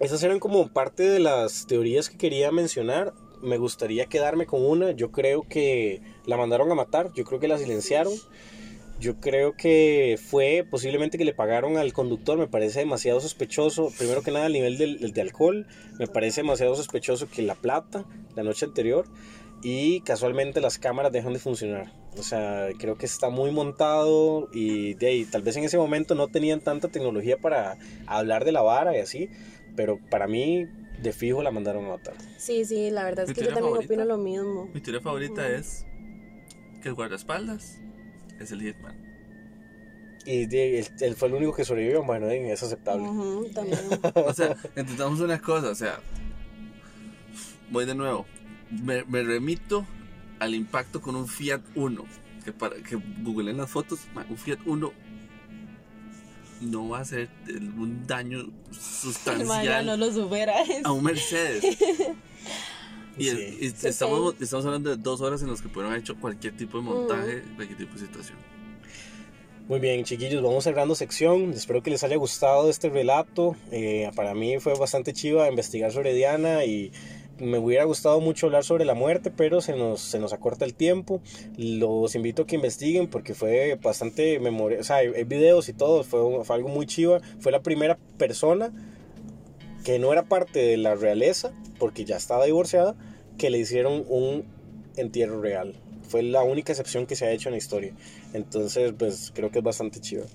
Speaker 2: esas eran como parte de las teorías que quería mencionar. Me gustaría quedarme con una. Yo creo que la mandaron a matar. Yo creo que la silenciaron. Yo creo que fue posiblemente que le pagaron al conductor. Me parece demasiado sospechoso. Primero que nada, el nivel del, de alcohol. Me parece demasiado sospechoso que la plata la noche anterior. Y casualmente las cámaras dejan de funcionar. O sea, creo que está muy montado. Y de ahí, tal vez en ese momento no tenían tanta tecnología para hablar de la vara y así. Pero para mí, de fijo, la mandaron a matar.
Speaker 4: Sí, sí, la verdad es
Speaker 3: ¿Mi
Speaker 4: que yo también
Speaker 3: favorita?
Speaker 4: opino lo mismo.
Speaker 3: Mi teoría favorita es que el guardaespaldas es el Hitman.
Speaker 2: Y de- él, él fue el único que sobrevivió. Bueno, es aceptable.
Speaker 4: También.
Speaker 3: O sea, entendamos una cosa, o sea, voy de nuevo. Me, me remito al impacto con un Fiat Uno. Que para que googleen las fotos, un Fiat Uno no va a hacer un daño sustancial
Speaker 4: no lo supera.
Speaker 3: a un Mercedes. Y, es-
Speaker 2: Sí.
Speaker 3: y
Speaker 4: Sí,
Speaker 3: estamos, estamos hablando de dos horas en las que pudieron haber hecho cualquier tipo de montaje, cualquier tipo de situación.
Speaker 2: Muy bien, chiquillos, vamos cerrando sección. Espero que les haya gustado este relato. Eh, para mí fue bastante chiva investigar sobre Diana y me hubiera gustado mucho hablar sobre la muerte, pero se nos, se nos acorta el tiempo. Los invito a que investiguen porque fue bastante memoria. O sea, hay, hay videos y todo, fue, fue algo muy chiva. Fue la primera persona que no era parte de la realeza, porque ya estaba divorciada, que le hicieron un entierro real. fue la única excepción que se ha hecho en la historia. Entonces, pues creo que es bastante chido.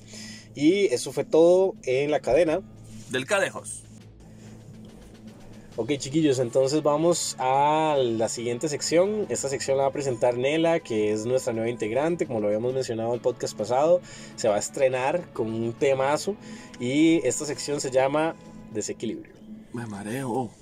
Speaker 2: Y eso fue todo en la cadena.
Speaker 3: Del Cadejos.
Speaker 2: Ok chiquillos, entonces vamos a la siguiente sección. Esta sección la va a presentar Nela, que es nuestra nueva integrante, como lo habíamos mencionado en el podcast pasado. Se va a estrenar con un temazo y esta sección se llama Desequilibrio.
Speaker 3: Me mareo.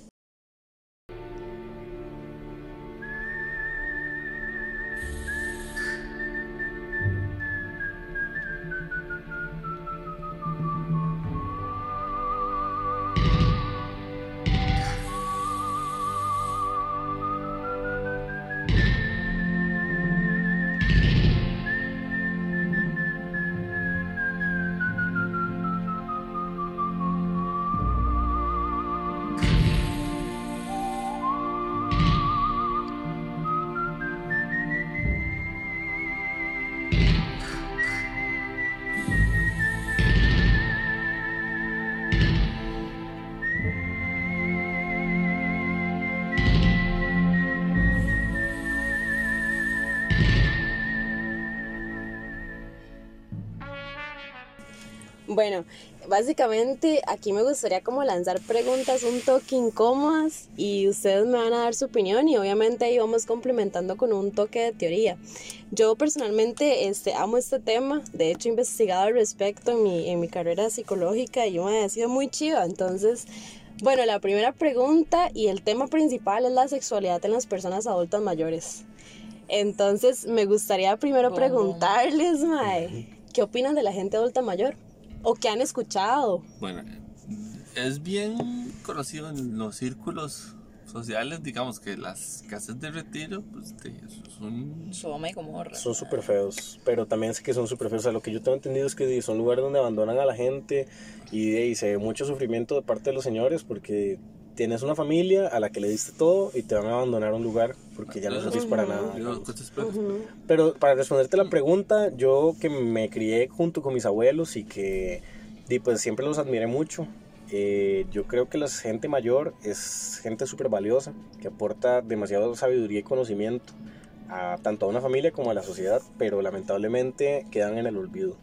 Speaker 4: Bueno, básicamente aquí me gustaría como lanzar preguntas un toque incómodas y ustedes me van a dar su opinión y obviamente ahí vamos complementando con un toque de teoría. Yo personalmente este, amo este tema, de hecho he investigado al respecto en mi, en mi carrera psicológica y me ha sido muy chiva, entonces... Bueno, la primera pregunta y el tema principal es la sexualidad en las personas adultas mayores. Entonces, me gustaría primero preguntarles, Mae, ¿qué opinan de la gente adulta mayor? ¿O qué han escuchado?
Speaker 3: Bueno, es bien conocido en los círculos sociales, digamos que las casas de retiro, pues de- son...
Speaker 5: Soma y Gomorra.
Speaker 2: Son súper feos, pero también sé que son súper feos. O sea, lo que yo tengo entendido es que son lugares donde abandonan a la gente y, y se ve mucho sufrimiento de parte de los señores porque tienes una familia a la que le diste todo y te van a abandonar a un lugar porque ya no servís para nada. Pero para responderte la pregunta, yo que me crié junto con mis abuelos y que y pues siempre los admiré mucho, eh, yo creo que la gente mayor es gente súper valiosa, que aporta demasiada sabiduría y conocimiento a tanto a una familia como a la sociedad, pero lamentablemente quedan en el olvido.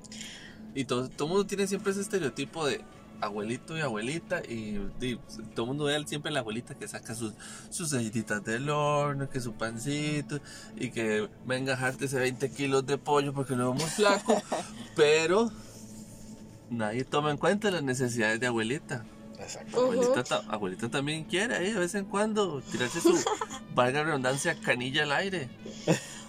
Speaker 3: Y todo, todo mundo tiene siempre ese estereotipo de abuelito y abuelita y, y, todo el mundo ve siempre a la abuelita que saca sus, sus galletitas del horno, que su pancito y que venga a jártese 20 kilos de pollo porque lo vemos flaco, pero nadie toma en cuenta las necesidades de abuelita.
Speaker 2: Exacto.
Speaker 3: Abuelita, ta- abuelita también quiere ahí de vez en cuando tirarse su, valga redundancia, canilla al aire.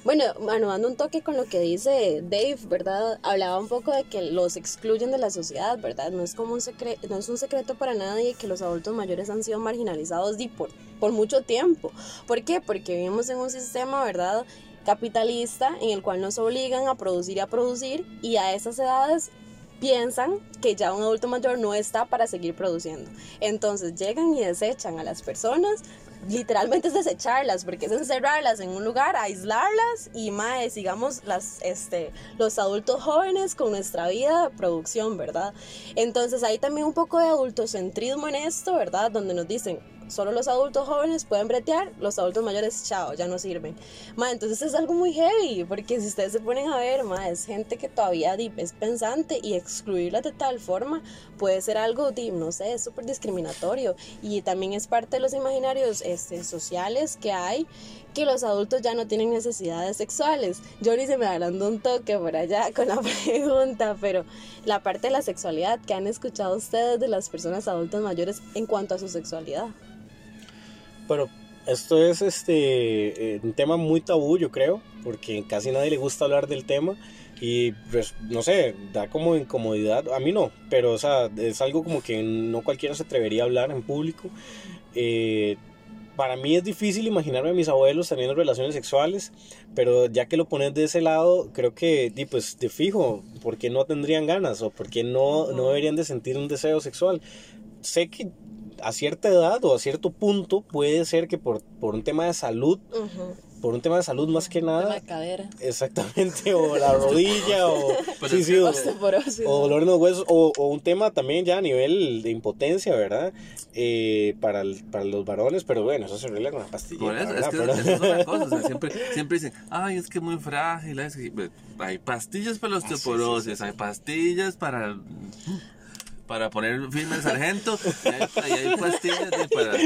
Speaker 4: Bueno, bueno, dando un toque con lo que dice Dave, ¿verdad? Hablaba un poco de que los excluyen de la sociedad, ¿verdad? No es como un secreto, no es un secreto para nadie que los adultos mayores han sido marginalizados por, por mucho tiempo. ¿Por qué? Porque vivimos en un sistema, ¿verdad? capitalista en el cual nos obligan a producir y a producir y a esas edades piensan que ya un adulto mayor no está para seguir produciendo. Entonces llegan y desechan a las personas literalmente es desecharlas, porque es encerrarlas en un lugar, aislarlas y más, digamos, las, este, los adultos jóvenes con nuestra vida producción, ¿verdad? Entonces hay también un poco de adultocentrismo en esto, ¿verdad? Donde nos dicen, solo los adultos jóvenes pueden bretear, los adultos mayores, chao, ya no sirven. Ma, entonces es algo muy heavy, porque si ustedes se ponen a ver, ma, es gente que todavía es pensante y excluirla de tal forma puede ser algo, no sé, es súper discriminatorio. Y también es parte de los imaginarios este, sociales que hay que los adultos ya no tienen necesidades sexuales. Yo se me agrandó un toque por allá con la pregunta, pero la parte de la sexualidad que han escuchado ustedes de las personas adultas mayores en cuanto a su sexualidad.
Speaker 2: Pero esto es este eh, un tema muy tabú, yo creo, porque casi nadie le gusta hablar del tema y pues no sé, da como incomodidad, a mí no, pero o sea, es algo como que no cualquiera se atrevería a hablar en público. Eh, para mí es difícil imaginarme a mis abuelos teniendo relaciones sexuales, pero ya que lo pones de ese lado, creo que, pues, de fijo, ¿por qué no tendrían ganas? ¿O por qué no, no deberían de sentir un deseo sexual? Sé que a cierta edad o a cierto punto puede ser que por, por un tema de salud por un tema de salud más que nada.
Speaker 4: La cadera.
Speaker 2: Exactamente, o la rodilla, o, sí, sí, o, dolor en los huesos, o, o un tema también ya a nivel de impotencia, ¿verdad? Eh, para, el- para los varones, pero bueno, eso se arregla con la pastilla.
Speaker 3: Por eso, es que esa es otra cosa. o sea, siempre, siempre dicen, ay, es que es muy frágil. es que-". Hay pastillas para la
Speaker 2: Ah, sí, sí,
Speaker 3: osteoporosis,
Speaker 2: sí.
Speaker 3: hay pastillas para. Para poner firme el sargento, y hay, y hay pastillas de para.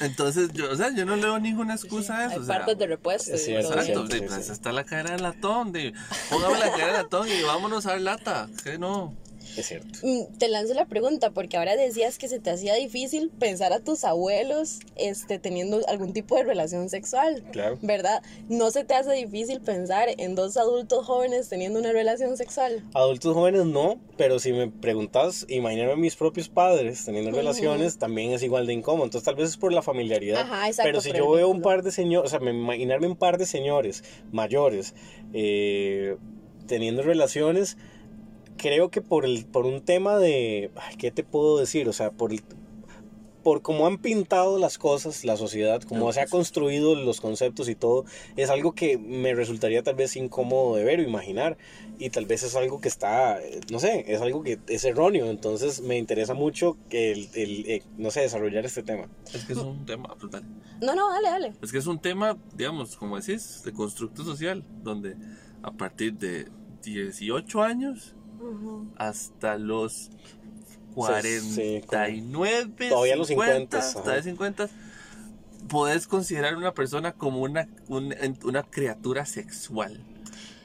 Speaker 3: Entonces, yo, o sea, yo no leo ninguna excusa a eso.
Speaker 4: Hay
Speaker 3: o sea,
Speaker 4: partes de repuesto.
Speaker 2: es
Speaker 3: Exacto,
Speaker 2: sí,
Speaker 3: pues
Speaker 2: sí.
Speaker 3: está la cadera de latón, de, póngame la cadera de latón y vámonos a dar lata. Que no.
Speaker 2: Es cierto.
Speaker 4: Mm, Te lanzo la pregunta porque ahora decías que se te hacía difícil pensar a tus abuelos este, teniendo algún tipo de relación sexual,
Speaker 2: Claro.
Speaker 4: ¿verdad? ¿No se te hace difícil pensar en dos adultos jóvenes teniendo una relación sexual?
Speaker 2: Adultos jóvenes no, pero si me preguntas, imaginarme a mis propios padres teniendo relaciones también es igual de incómodo. Entonces tal vez es por la familiaridad.
Speaker 4: Ajá, exacto,
Speaker 2: pero si yo veo un par de señores, o sea, me, imaginarme un par de señores mayores eh, teniendo relaciones, creo que por, el, por un tema de, ay, ¿qué te puedo decir? O sea, por el- por cómo han pintado las cosas, la sociedad, cómo se ha construido los conceptos y todo, es algo que me resultaría tal vez incómodo de ver o imaginar. Y tal vez es algo que está, no sé, es algo que es erróneo. Entonces me interesa mucho que el, el, eh, no sé, desarrollar este tema.
Speaker 3: Es que es un tema, pues, dale.
Speaker 4: No, no, dale, dale.
Speaker 3: Es que es un tema, digamos, como decís, de constructo social, donde a partir de 18 años hasta los 49,
Speaker 2: Todavía los 50,
Speaker 3: hasta de 50, podés considerar una persona como una, un- una criatura sexual.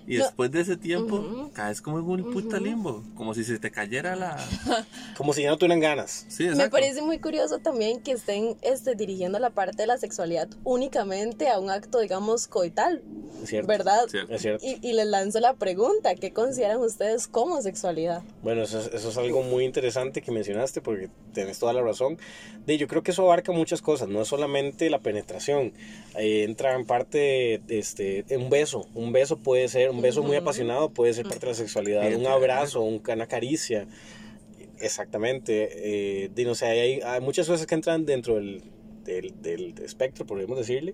Speaker 3: Y
Speaker 4: No.
Speaker 3: después de ese tiempo,
Speaker 4: Ujú.
Speaker 3: caes como en un puta limbo, como si se te cayera la...
Speaker 2: Como si ya no tuvieran ganas.
Speaker 3: Sí,
Speaker 4: Me parece muy curioso también que estén este, dirigiendo la parte de la sexualidad únicamente a un acto, digamos, coital,
Speaker 2: Es cierto.
Speaker 4: ¿verdad?
Speaker 3: Cierto.
Speaker 2: Es cierto.
Speaker 4: Y, y les lanzo la pregunta, ¿qué consideran ustedes como sexualidad?
Speaker 2: Bueno, eso es, eso es algo muy interesante que mencionaste porque tienes toda la razón. De, yo creo que eso abarca muchas cosas, no es solamente la penetración. Eh, entra en parte este, un beso. Un beso puede ser, un beso muy apasionado puede ser parte de la sexualidad. Un abrazo, un- una caricia. Exactamente. Eh, de, no sé, hay, hay muchas cosas que entran dentro del, del, del espectro, podríamos decirle.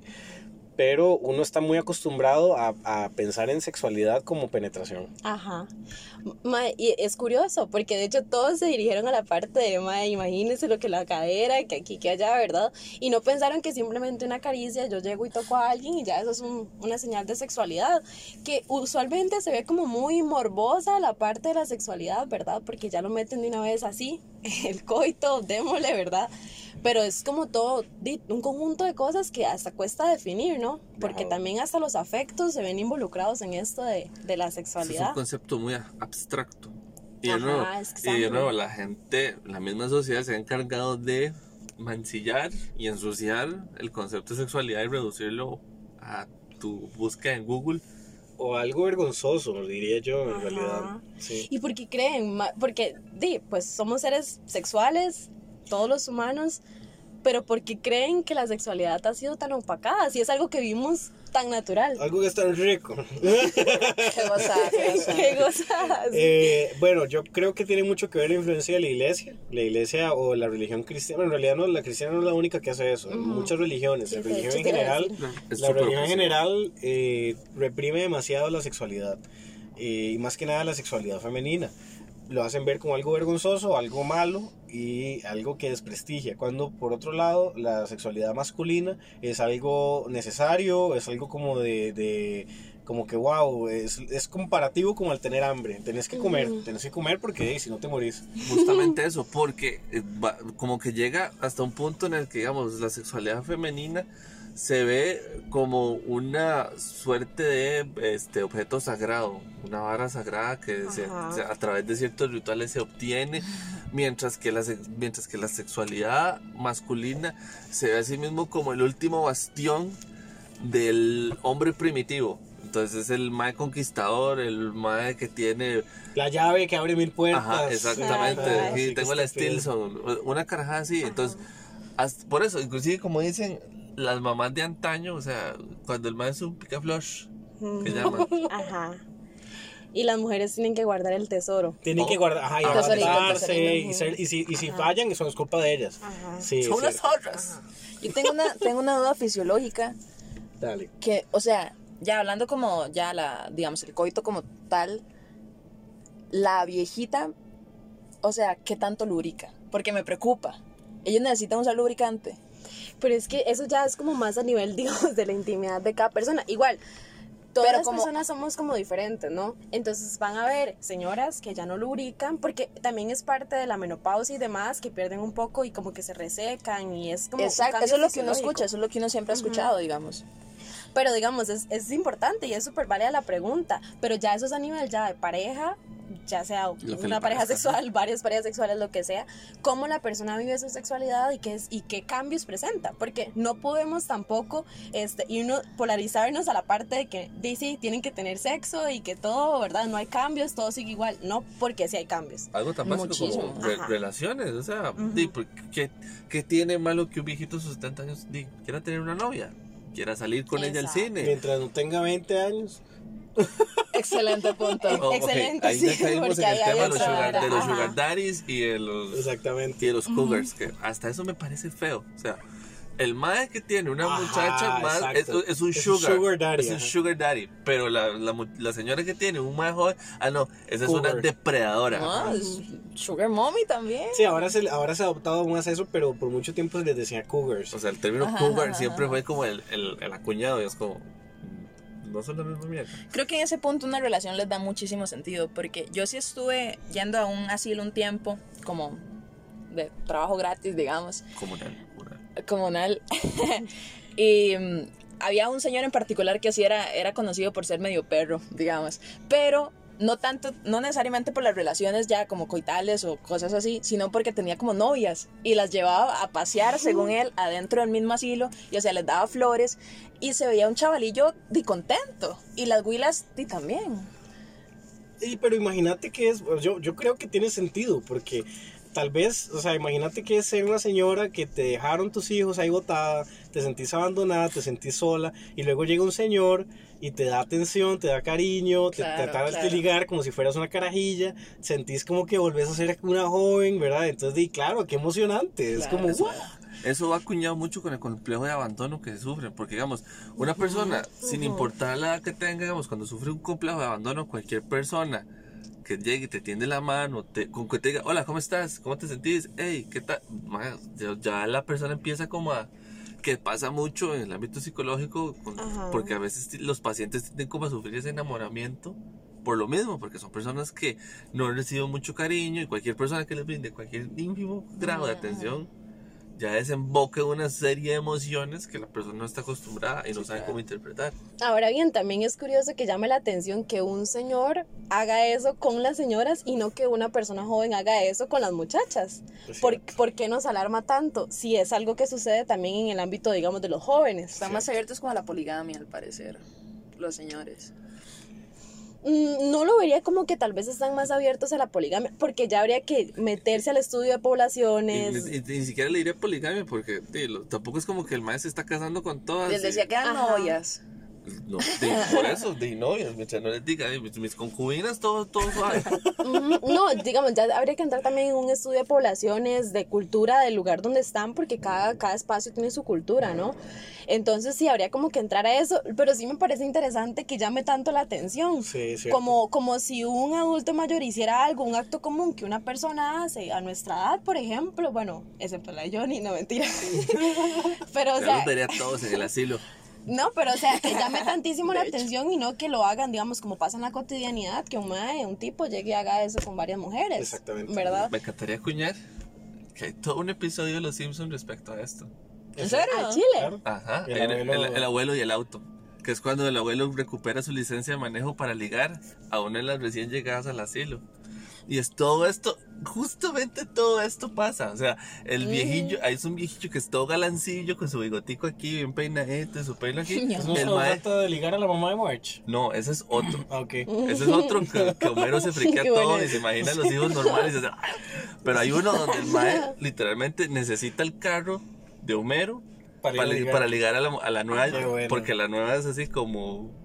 Speaker 2: Pero uno está muy acostumbrado a, a pensar en sexualidad como penetración.
Speaker 4: Ajá. Ma, y es curioso, porque de hecho todos se dirigieron a la parte de, ma, imagínense lo que la cadera, que aquí, que allá, ¿verdad? Y no pensaron que simplemente una caricia, yo llego y toco a alguien y ya eso es un- una señal de sexualidad, que usualmente se ve como muy morbosa la parte de la sexualidad, ¿verdad? Porque ya lo meten de una vez así, el coito, démosle, ¿verdad? Pero es como todo, di- un conjunto de cosas que hasta cuesta definir, ¿no? Porque
Speaker 2: Claro.
Speaker 4: también hasta los afectos se ven involucrados en esto de, de la
Speaker 3: Ese es
Speaker 4: sexualidad.
Speaker 3: un concepto muy a- abstracto. Y de,
Speaker 4: Ajá,
Speaker 3: nuevo,
Speaker 4: es que
Speaker 3: y de nuevo, la gente, la misma sociedad se ha encargado de mancillar y ensuciar el concepto de sexualidad y reducirlo a tu búsqueda en Google.
Speaker 2: O algo vergonzoso, diría yo, en
Speaker 4: Ajá.
Speaker 2: realidad. Sí.
Speaker 4: ¿Y por qué creen? Porque, di, pues somos seres sexuales, todos los humanos, pero ¿por qué creen que la sexualidad ha sido tan opacada? Si es algo que vimos tan natural.
Speaker 2: Algo que es tan rico.
Speaker 4: Qué gozada, qué gozada.
Speaker 2: Eh, bueno, yo creo que tiene mucho que ver la influencia de la iglesia. La iglesia o la religión cristiana. En realidad no, la cristiana no es la única que hace eso. Muchas religiones.
Speaker 4: Sí,
Speaker 2: la religión en general, la religión en general eh, reprime demasiado la sexualidad. eh, y más que nada la sexualidad femenina. Lo hacen ver como algo vergonzoso, algo malo y algo que desprestigia. Cuando por otro lado la sexualidad masculina es algo necesario, es algo como de, de- como que wow, es, es comparativo como al tener hambre. Tenés que comer, tenés que comer porque si no te morís.
Speaker 3: Justamente eso, porque eh, va- como que llega hasta un punto en el que, digamos, la sexualidad femenina se ve como una suerte de este objeto sagrado, una vara sagrada que se-
Speaker 4: Ajá.
Speaker 3: se- a través de ciertos rituales se obtiene, mientras que, la, mientras que la sexualidad masculina se ve a sí mismo como el último bastión del hombre primitivo. Entonces es el mae conquistador, el mae que tiene
Speaker 2: La llave que abre mil puertas.
Speaker 3: Ajá, exactamente.
Speaker 4: Ajá.
Speaker 3: Sí, tengo la. Stilson, una carajada así. Entonces, hasta- por eso, inclusive como dicen las mamás de antaño, o sea, cuando el man es un picaflush, que llaman.
Speaker 4: Ajá. Y las mujeres tienen que guardar el tesoro.
Speaker 2: Tienen que guardar, ajá, y
Speaker 3: Ah,
Speaker 4: tesorito.
Speaker 2: y, ser- y si, y si fallan, eso es culpa de ellas. Sí, es
Speaker 3: Son las otras.
Speaker 5: Yo tengo una, tengo una duda fisiológica
Speaker 2: Dale.
Speaker 5: que, o sea, ya hablando como ya la, digamos, el coito como tal, la viejita, o sea, ¿qué tanto lubrica? Porque me preocupa. Ellos necesitan usar lubricante.
Speaker 4: Pero es que eso ya es como más a nivel, digamos, de la intimidad de cada persona. Igual, todas
Speaker 5: Pero
Speaker 4: las
Speaker 5: como-
Speaker 4: personas somos como diferentes, ¿no? Entonces van a ver señoras que ya no lubrican, porque también es parte de la menopausia y demás, que pierden un poco y como que se resecan y es como...
Speaker 5: Exacto, eso es lo que uno escucha, eso es lo que uno siempre ha escuchado, digamos.
Speaker 4: Pero digamos, es, es importante y es súper válida la pregunta, pero ya eso es a nivel ya de pareja, ya sea una pareja sexual, varias parejas sexuales, lo que sea, cómo la persona vive su sexualidad y qué, es, y qué cambios presenta, porque no podemos tampoco este, irnos, polarizarnos a la parte de que dice tienen que tener sexo y que todo, ¿verdad? No hay cambios, todo sigue igual, no, porque sí hay cambios.
Speaker 3: Algo tan básico
Speaker 5: Muchísimo.
Speaker 3: como re-
Speaker 4: Ajá.
Speaker 3: relaciones. O sea, di, ¿por ¿qué, qué tiene malo que un viejito de sus 70 años di, quiera tener una novia? Quiera salir con ella al cine.
Speaker 2: Mientras no tenga 20 años.
Speaker 5: Excelente punto.
Speaker 3: Oh,
Speaker 4: Excelente,
Speaker 3: Ahí
Speaker 4: sí,
Speaker 3: ya caímos en el tema de los, sugar, de los
Speaker 4: Ajá.
Speaker 3: sugar daddies y de los,
Speaker 2: Exactamente.
Speaker 3: y de los cougars. Que hasta eso me parece feo. O sea, el mae que tiene una
Speaker 2: Ajá,
Speaker 3: muchacha más es, es un
Speaker 2: Es un
Speaker 3: sugar.
Speaker 2: sugar daddy,
Speaker 3: Es un sugar daddy. Pero la, la, la señora que tiene un mae joven, ah, no, esa es una depredadora.
Speaker 5: Ah, es Sugar Mommy también.
Speaker 2: Sí, ahora se, ahora se ha adoptado más eso, pero por mucho tiempo se les decía cougars.
Speaker 3: O sea, el término
Speaker 5: Ajá,
Speaker 3: cougar
Speaker 5: ajá,
Speaker 3: siempre fue como el, el, el acuñado y es como. No son la misma mierda.
Speaker 5: Creo que en ese punto una relación les da muchísimo sentido, porque yo sí estuve yendo a un asilo un tiempo, como de trabajo gratis, digamos,
Speaker 3: Comunal. comunal.
Speaker 5: comunal. y mm, había un señor en particular que sí era, era conocido por ser medio perro, digamos, pero no tanto, no necesariamente por las relaciones ya como coitales o cosas así, sino porque tenía como novias y las llevaba a pasear, según él, adentro del mismo asilo y o sea, les daba flores y se veía un chavalillo de contento y las huilas di también.
Speaker 2: Sí, pero imagínate que es, yo, yo creo que tiene sentido, porque tal vez, o sea, imagínate que es ser una señora que te dejaron tus hijos ahí botada, te sentís abandonada, te sentís sola, y luego llega un señor y te da atención, te da cariño, te
Speaker 5: Claro,
Speaker 2: tratas de
Speaker 5: claro.
Speaker 2: ligar como si fueras una carajilla, sentís como que volvés a ser una joven, ¿verdad? Entonces, di, claro, qué emocionante, es
Speaker 5: Claro,
Speaker 2: como,
Speaker 5: eso-.
Speaker 3: Eso va acuñado mucho con el complejo de abandono que sufren, porque digamos, una persona, sin importar la edad que tenga, digamos, cuando sufre un complejo de abandono, cualquier persona que llegue y te tiende la mano, te, con que te diga, hola, ¿cómo estás? ¿Cómo te sentís? Hey, ¿qué tal? Ya, la persona empieza como a que pasa mucho en el ámbito psicológico, con- porque a veces los pacientes tienden como a sufrir ese enamoramiento por lo mismo, porque son personas que no han recibido mucho cariño y cualquier persona que les brinde cualquier ínfimo grado de atención ya desemboca en una serie de emociones que la persona no está acostumbrada y no sabe cómo interpretar.
Speaker 4: Ahora bien, también es curioso que llame la atención que un señor haga eso con las señoras y no que una persona joven haga eso con las muchachas.
Speaker 2: Es
Speaker 4: ¿Por, por qué nos alarma tanto? Si es algo que sucede también en el ámbito, digamos, de los jóvenes.
Speaker 5: Están más abiertos como a la poligamia, al parecer, los señores.
Speaker 4: Mm, No lo vería como que tal vez están más abiertos a la poligamia, porque ya habría que meterse al estudio de
Speaker 3: Y,
Speaker 4: poblaciones.
Speaker 3: ni, y ni siquiera le diré poligamia porque lo- tampoco es como que el maestro se está casando con todas.
Speaker 5: Les
Speaker 3: y-
Speaker 5: decía que eran
Speaker 4: Ajá.
Speaker 5: novias.
Speaker 3: No, por eso, de novias, mientras no les diga, "Ay, mis, mis concubinas, todo, todo suave.
Speaker 4: No, digamos, ya habría que entrar también en un estudio de poblaciones, de cultura del lugar donde están, porque cada, cada espacio tiene su cultura, ¿no? Entonces sí, habría como que entrar a eso, pero sí me parece interesante que llame tanto la atención.
Speaker 2: Sí, cierto.
Speaker 4: Como, como si un adulto mayor hiciera algo, un acto común que una persona hace a nuestra edad, por ejemplo, bueno, excepto la de Johnny, no mentira. pero o
Speaker 3: Ya los a todos en el asilo.
Speaker 4: No, pero o sea, que llame tantísimo la atención y no que lo hagan, digamos, como pasa en la cotidianidad, que un mae, un tipo llegue y haga eso con varias mujeres.
Speaker 2: Exactamente.
Speaker 4: ¿Verdad?
Speaker 3: Me encantaría acuñar que hay todo un episodio de Los Simpsons respecto a esto.
Speaker 5: ¿En serio?
Speaker 4: ¿A Chile?
Speaker 2: Claro.
Speaker 3: Ajá,
Speaker 2: El
Speaker 3: el,
Speaker 2: abuelo-
Speaker 3: el- el abuelo y el auto. Que es cuando el abuelo recupera su licencia de manejo para ligar a una de las recién llegadas al asilo. Y es todo esto, justamente todo esto pasa. O sea, el viejillo, ahí es un viejillo que es todo galancillo con su bigotico aquí, bien peinadito, su pelo aquí.
Speaker 2: ¿No se
Speaker 3: El mae-
Speaker 2: trata de ligar a la mamá de March?
Speaker 3: No, ese es otro.
Speaker 2: Ah, ok.
Speaker 3: Ese es otro que, que Homero se friquea todo
Speaker 4: bueno.
Speaker 3: y se imagina a los hijos normales. y. Pero hay uno donde el mae literalmente necesita el carro de Homero
Speaker 2: Para ligar.
Speaker 3: para ligar a la, a la nueva.
Speaker 2: Bueno.
Speaker 3: Porque la nueva es así como.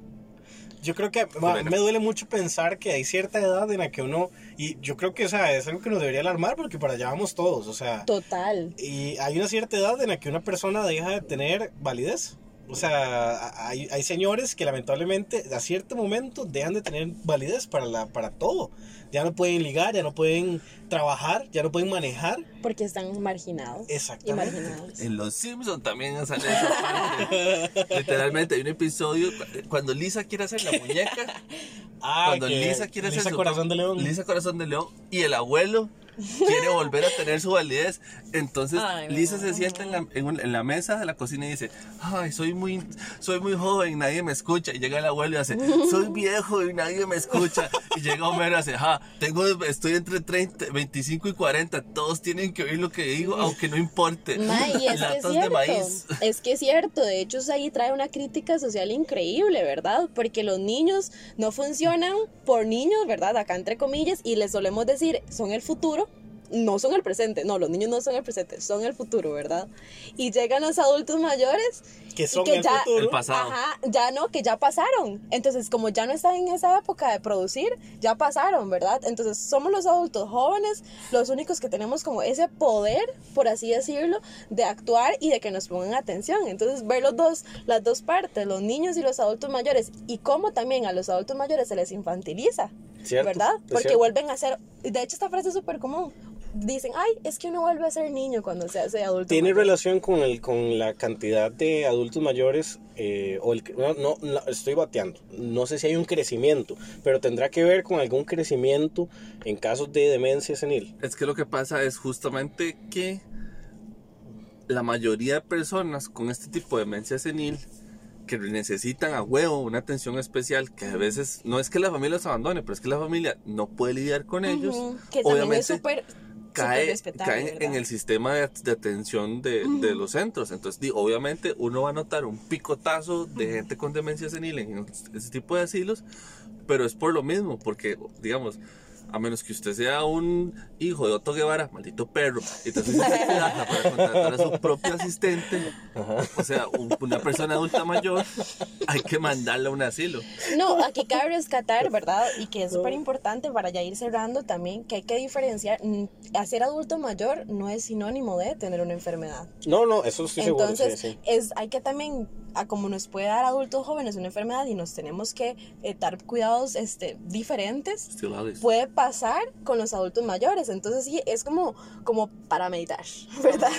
Speaker 6: Yo creo que ma, me duele mucho pensar que hay cierta edad en la que uno, y yo creo que o sea, es algo que nos debería alarmar porque para allá vamos todos, o sea,
Speaker 4: Total.
Speaker 6: y hay una cierta edad en la que una persona deja de tener validez. O sea, hay, hay señores que lamentablemente a cierto momento dejan de tener validez para, la, para todo. Ya no pueden ligar, ya no pueden trabajar, ya no pueden manejar.
Speaker 4: Porque están marginados. Y
Speaker 6: Exactamente.
Speaker 4: marginados.
Speaker 3: En Los Simpsons también sale esa parte. Literalmente hay un episodio cu- cuando Lisa quiere hacer la muñeca.
Speaker 6: Ah,
Speaker 3: cuando Lisa quiere hacer
Speaker 6: Lisa
Speaker 3: su
Speaker 6: Corazón de León.
Speaker 3: Lisa Corazón de León y el abuelo quiere volver a tener su validez. Entonces
Speaker 5: Ay, no.
Speaker 3: Lisa se sienta en la, en, un- en la mesa de la cocina y dice, ay, soy muy, soy muy joven, nadie me escucha. Y llega el abuelo y hace, soy viejo y nadie me escucha. Y llega Homero y hace, tengo, estoy entre 30, 25 y 40, todos tienen que oír lo que digo, aunque no importe.
Speaker 4: Ma, y es que es
Speaker 3: Latas de
Speaker 4: cierto,
Speaker 3: maíz.
Speaker 4: es que es cierto, de hecho ahí trae una crítica social increíble, ¿verdad? Porque los niños no funcionan por niños, ¿verdad? Acá entre comillas, y les solemos decir, son el futuro, no son el presente, no, los niños no son el presente, son el futuro, ¿verdad? Y llegan los adultos mayores
Speaker 6: Que
Speaker 4: y
Speaker 6: son
Speaker 4: que
Speaker 6: el
Speaker 4: ya,
Speaker 6: futuro.
Speaker 3: El pasado.
Speaker 4: Ajá, ya no, que ya pasaron. Entonces, como ya no están en esa época de producir, ya pasaron, ¿verdad? Entonces, somos los adultos jóvenes los únicos que tenemos como ese poder, por así decirlo, de actuar y de que nos pongan atención. Entonces, ver los dos, las dos partes, los niños y los adultos mayores, y cómo también a los adultos mayores se les infantiliza,
Speaker 2: Cierto,
Speaker 4: ¿verdad? Porque
Speaker 2: cierto.
Speaker 4: vuelven a ser, de hecho, esta frase es súper común. Dicen, ay, es que uno vuelve a ser niño cuando se hace adulto.
Speaker 2: Tiene
Speaker 4: mayor".
Speaker 2: relación con, el, con la cantidad de adultos mayores, eh, o el, no, no, no, estoy bateando, no sé si hay un crecimiento, pero tendrá que ver con algún crecimiento en casos de demencia senil.
Speaker 3: Es que lo que pasa es justamente que la mayoría de personas con este tipo de demencia senil que necesitan a huevo una atención especial, que a veces no es que la familia los abandone, pero es que la familia no puede lidiar con ellos,
Speaker 4: Que también es súper
Speaker 3: cae, caen en el sistema de, de atención de, de los centros. Entonces, di, obviamente, uno va a notar un picotazo de gente con demencia senil en ese tipo de asilos, pero es por lo mismo, porque, digamos, a menos que usted sea un hijo de Otto Guevara, maldito perro, y entonces se plata para contratar a su propio asistente, o sea, un- una persona adulta mayor, hay que mandarla a un asilo.
Speaker 4: No, aquí cabe rescatar, ¿verdad? Y que es súper importante para ya ir cerrando también, que hay que diferenciar, mm, hacer adulto mayor no es sinónimo de tener una enfermedad.
Speaker 2: No, no, eso estoy
Speaker 4: Entonces,
Speaker 2: seguro. sí, sí.
Speaker 4: es, hay que también, a como nos puede dar adultos jóvenes una enfermedad y nos tenemos que eh, dar cuidados este, diferentes, puede pasar con los adultos mayores. Entonces, sí, es como, como para meditar, ¿verdad?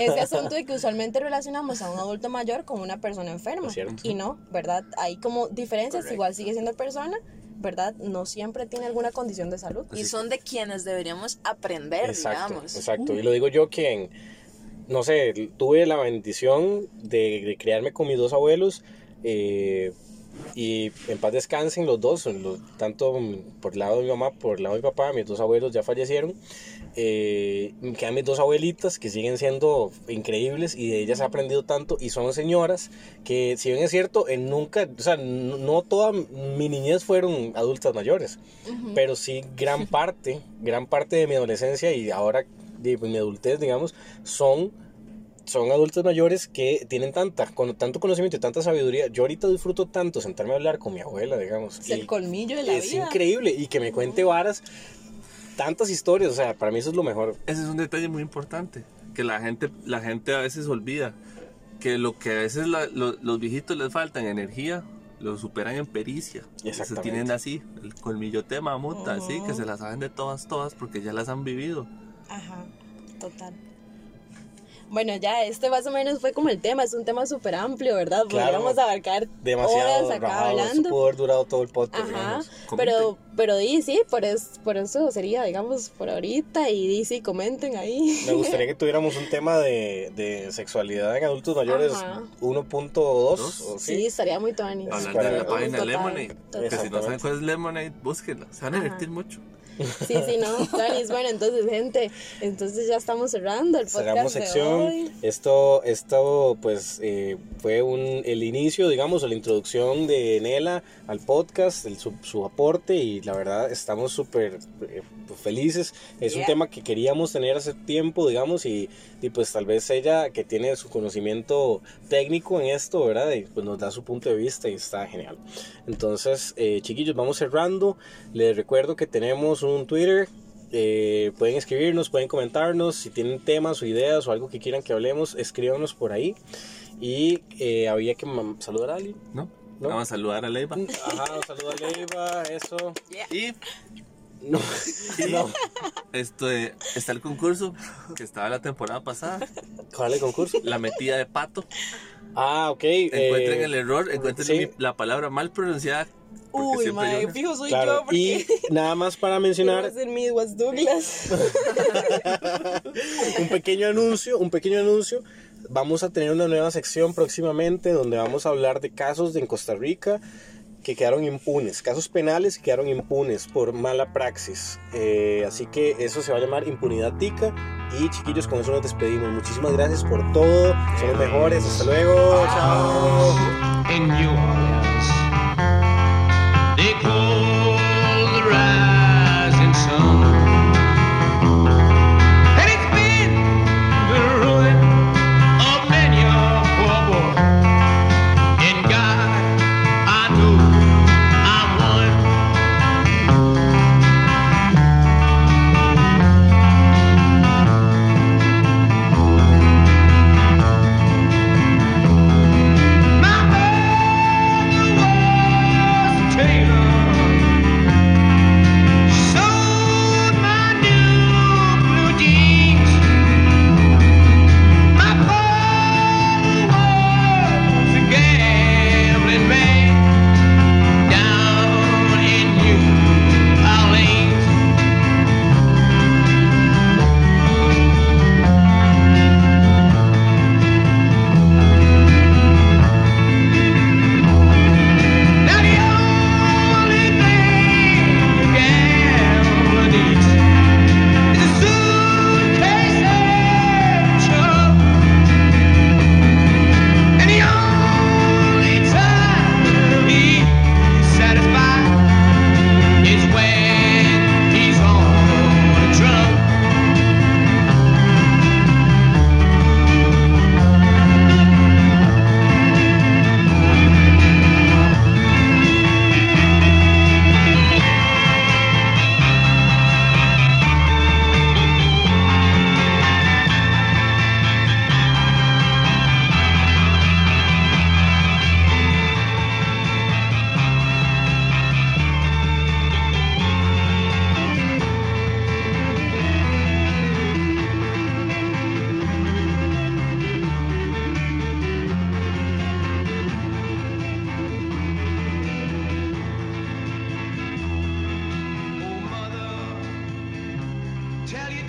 Speaker 4: Ese asunto de que usualmente relacionamos a un adulto mayor con una persona enferma. Y no, ¿verdad? Hay como diferencias,
Speaker 5: Correcto.
Speaker 4: igual sigue siendo persona, ¿verdad? No siempre tiene alguna condición de salud.
Speaker 5: Y son de quienes deberíamos aprender,
Speaker 2: Exacto,
Speaker 5: digamos.
Speaker 2: exacto. Y lo digo yo que, en- no sé, tuve la bendición de, de criarme con mis dos abuelos eh, y en paz descansen los dos, los- tanto por el lado de mi mamá, por el lado de mi papá, mis dos abuelos ya fallecieron. Eh, quedan mis dos abuelitas que siguen siendo increíbles y de ellas he aprendido tanto y son señoras que si bien es cierto, en nunca, o sea, no, no toda mi niñez fueron adultas mayores, pero sí gran parte, gran parte de mi adolescencia y ahora de mi adultez, digamos, son son adultos mayores que tienen tanta, con tanto conocimiento y tanta sabiduría. Yo ahorita disfruto tanto sentarme a hablar con mi abuela, digamos.
Speaker 4: Es el colmillo de la
Speaker 2: es
Speaker 4: vida.
Speaker 2: increíble y que me cuente varas, tantas historias, o sea, para mí eso es lo mejor.
Speaker 3: Ese es un detalle muy importante, que la gente, la gente a veces olvida, que lo que a veces la- lo- los viejitos les falta en energía, lo superan en pericia. Se
Speaker 2: Exactamente.
Speaker 3: tienen así, el colmillote de mamut, así, que se las saben de todas, todas, porque ya las han vivido.
Speaker 4: Ajá, total. Bueno, ya este más o menos fue como el tema, es un tema súper amplio, ¿verdad?
Speaker 2: Claro.
Speaker 4: Podríamos abarcar
Speaker 2: Demasiado
Speaker 4: horas acá
Speaker 2: rajado, esto
Speaker 4: hablando.
Speaker 2: pudo haber durado todo el podcast.
Speaker 4: Ajá, pero, pero di, sí, por, es, por eso sería, digamos, por ahorita y di, sí, comenten ahí.
Speaker 2: Me gustaría que tuviéramos un tema de, de sexualidad en adultos mayores
Speaker 4: Ajá.
Speaker 2: 1.2 o
Speaker 4: Sí,
Speaker 2: sí.
Speaker 4: estaría muy tuanis.
Speaker 3: Hablar de la página Lemonade,
Speaker 4: total.
Speaker 3: que si no saben cuál es Lemonade, búsquenla, se van a divertir mucho.
Speaker 4: Sí, sí, no, Tanis, bueno, entonces, gente, entonces ya estamos cerrando el podcast
Speaker 2: Cerramos
Speaker 4: de
Speaker 2: sección.
Speaker 4: hoy.
Speaker 2: Esto, esto pues eh, fue un, el inicio, digamos, o la introducción de Nela al podcast, el, su, su aporte y la verdad estamos súper eh, felices. Es un
Speaker 5: Yeah.
Speaker 2: tema que queríamos tener hace tiempo, digamos, y, y pues tal vez ella que tiene su conocimiento técnico en esto, ¿verdad? Y pues nos da su punto de vista y está genial. Entonces, eh, chiquillos, vamos cerrando. Les recuerdo que tenemos un Twitter. eh, pueden escribirnos, pueden comentarnos. Si tienen temas o ideas o algo que quieran que hablemos, escríbanos por ahí. Y eh, había que saludar a alguien.
Speaker 3: ¿No?
Speaker 2: ¿No?
Speaker 3: Vamos a saludar a Leiva.
Speaker 2: Ajá, un saludo a Leiva, eso.
Speaker 3: Y
Speaker 2: No, no.
Speaker 3: esto de- está el concurso que estaba la temporada pasada.
Speaker 2: ¿Cuál es el concurso?
Speaker 3: La metida de pato.
Speaker 2: Ah, ok.
Speaker 3: Encuentren
Speaker 2: eh,
Speaker 3: el error, encuentren
Speaker 2: sí.
Speaker 3: la palabra mal pronunciada.
Speaker 5: Uy, mae,
Speaker 3: yo-
Speaker 5: fijo soy
Speaker 2: Claro,
Speaker 5: yo porque
Speaker 2: y nada más para mencionar
Speaker 4: Douglas.
Speaker 2: un pequeño anuncio, un pequeño anuncio. Vamos a tener una nueva sección próximamente donde vamos a hablar de casos de en Costa Rica que quedaron impunes, casos penales que quedaron impunes por mala praxis. Eh, así que eso se va a llamar impunidad tica. Y chiquillos, con eso nos despedimos. Muchísimas gracias por todo. Son los mejores. Hasta luego. Chao.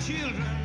Speaker 7: children.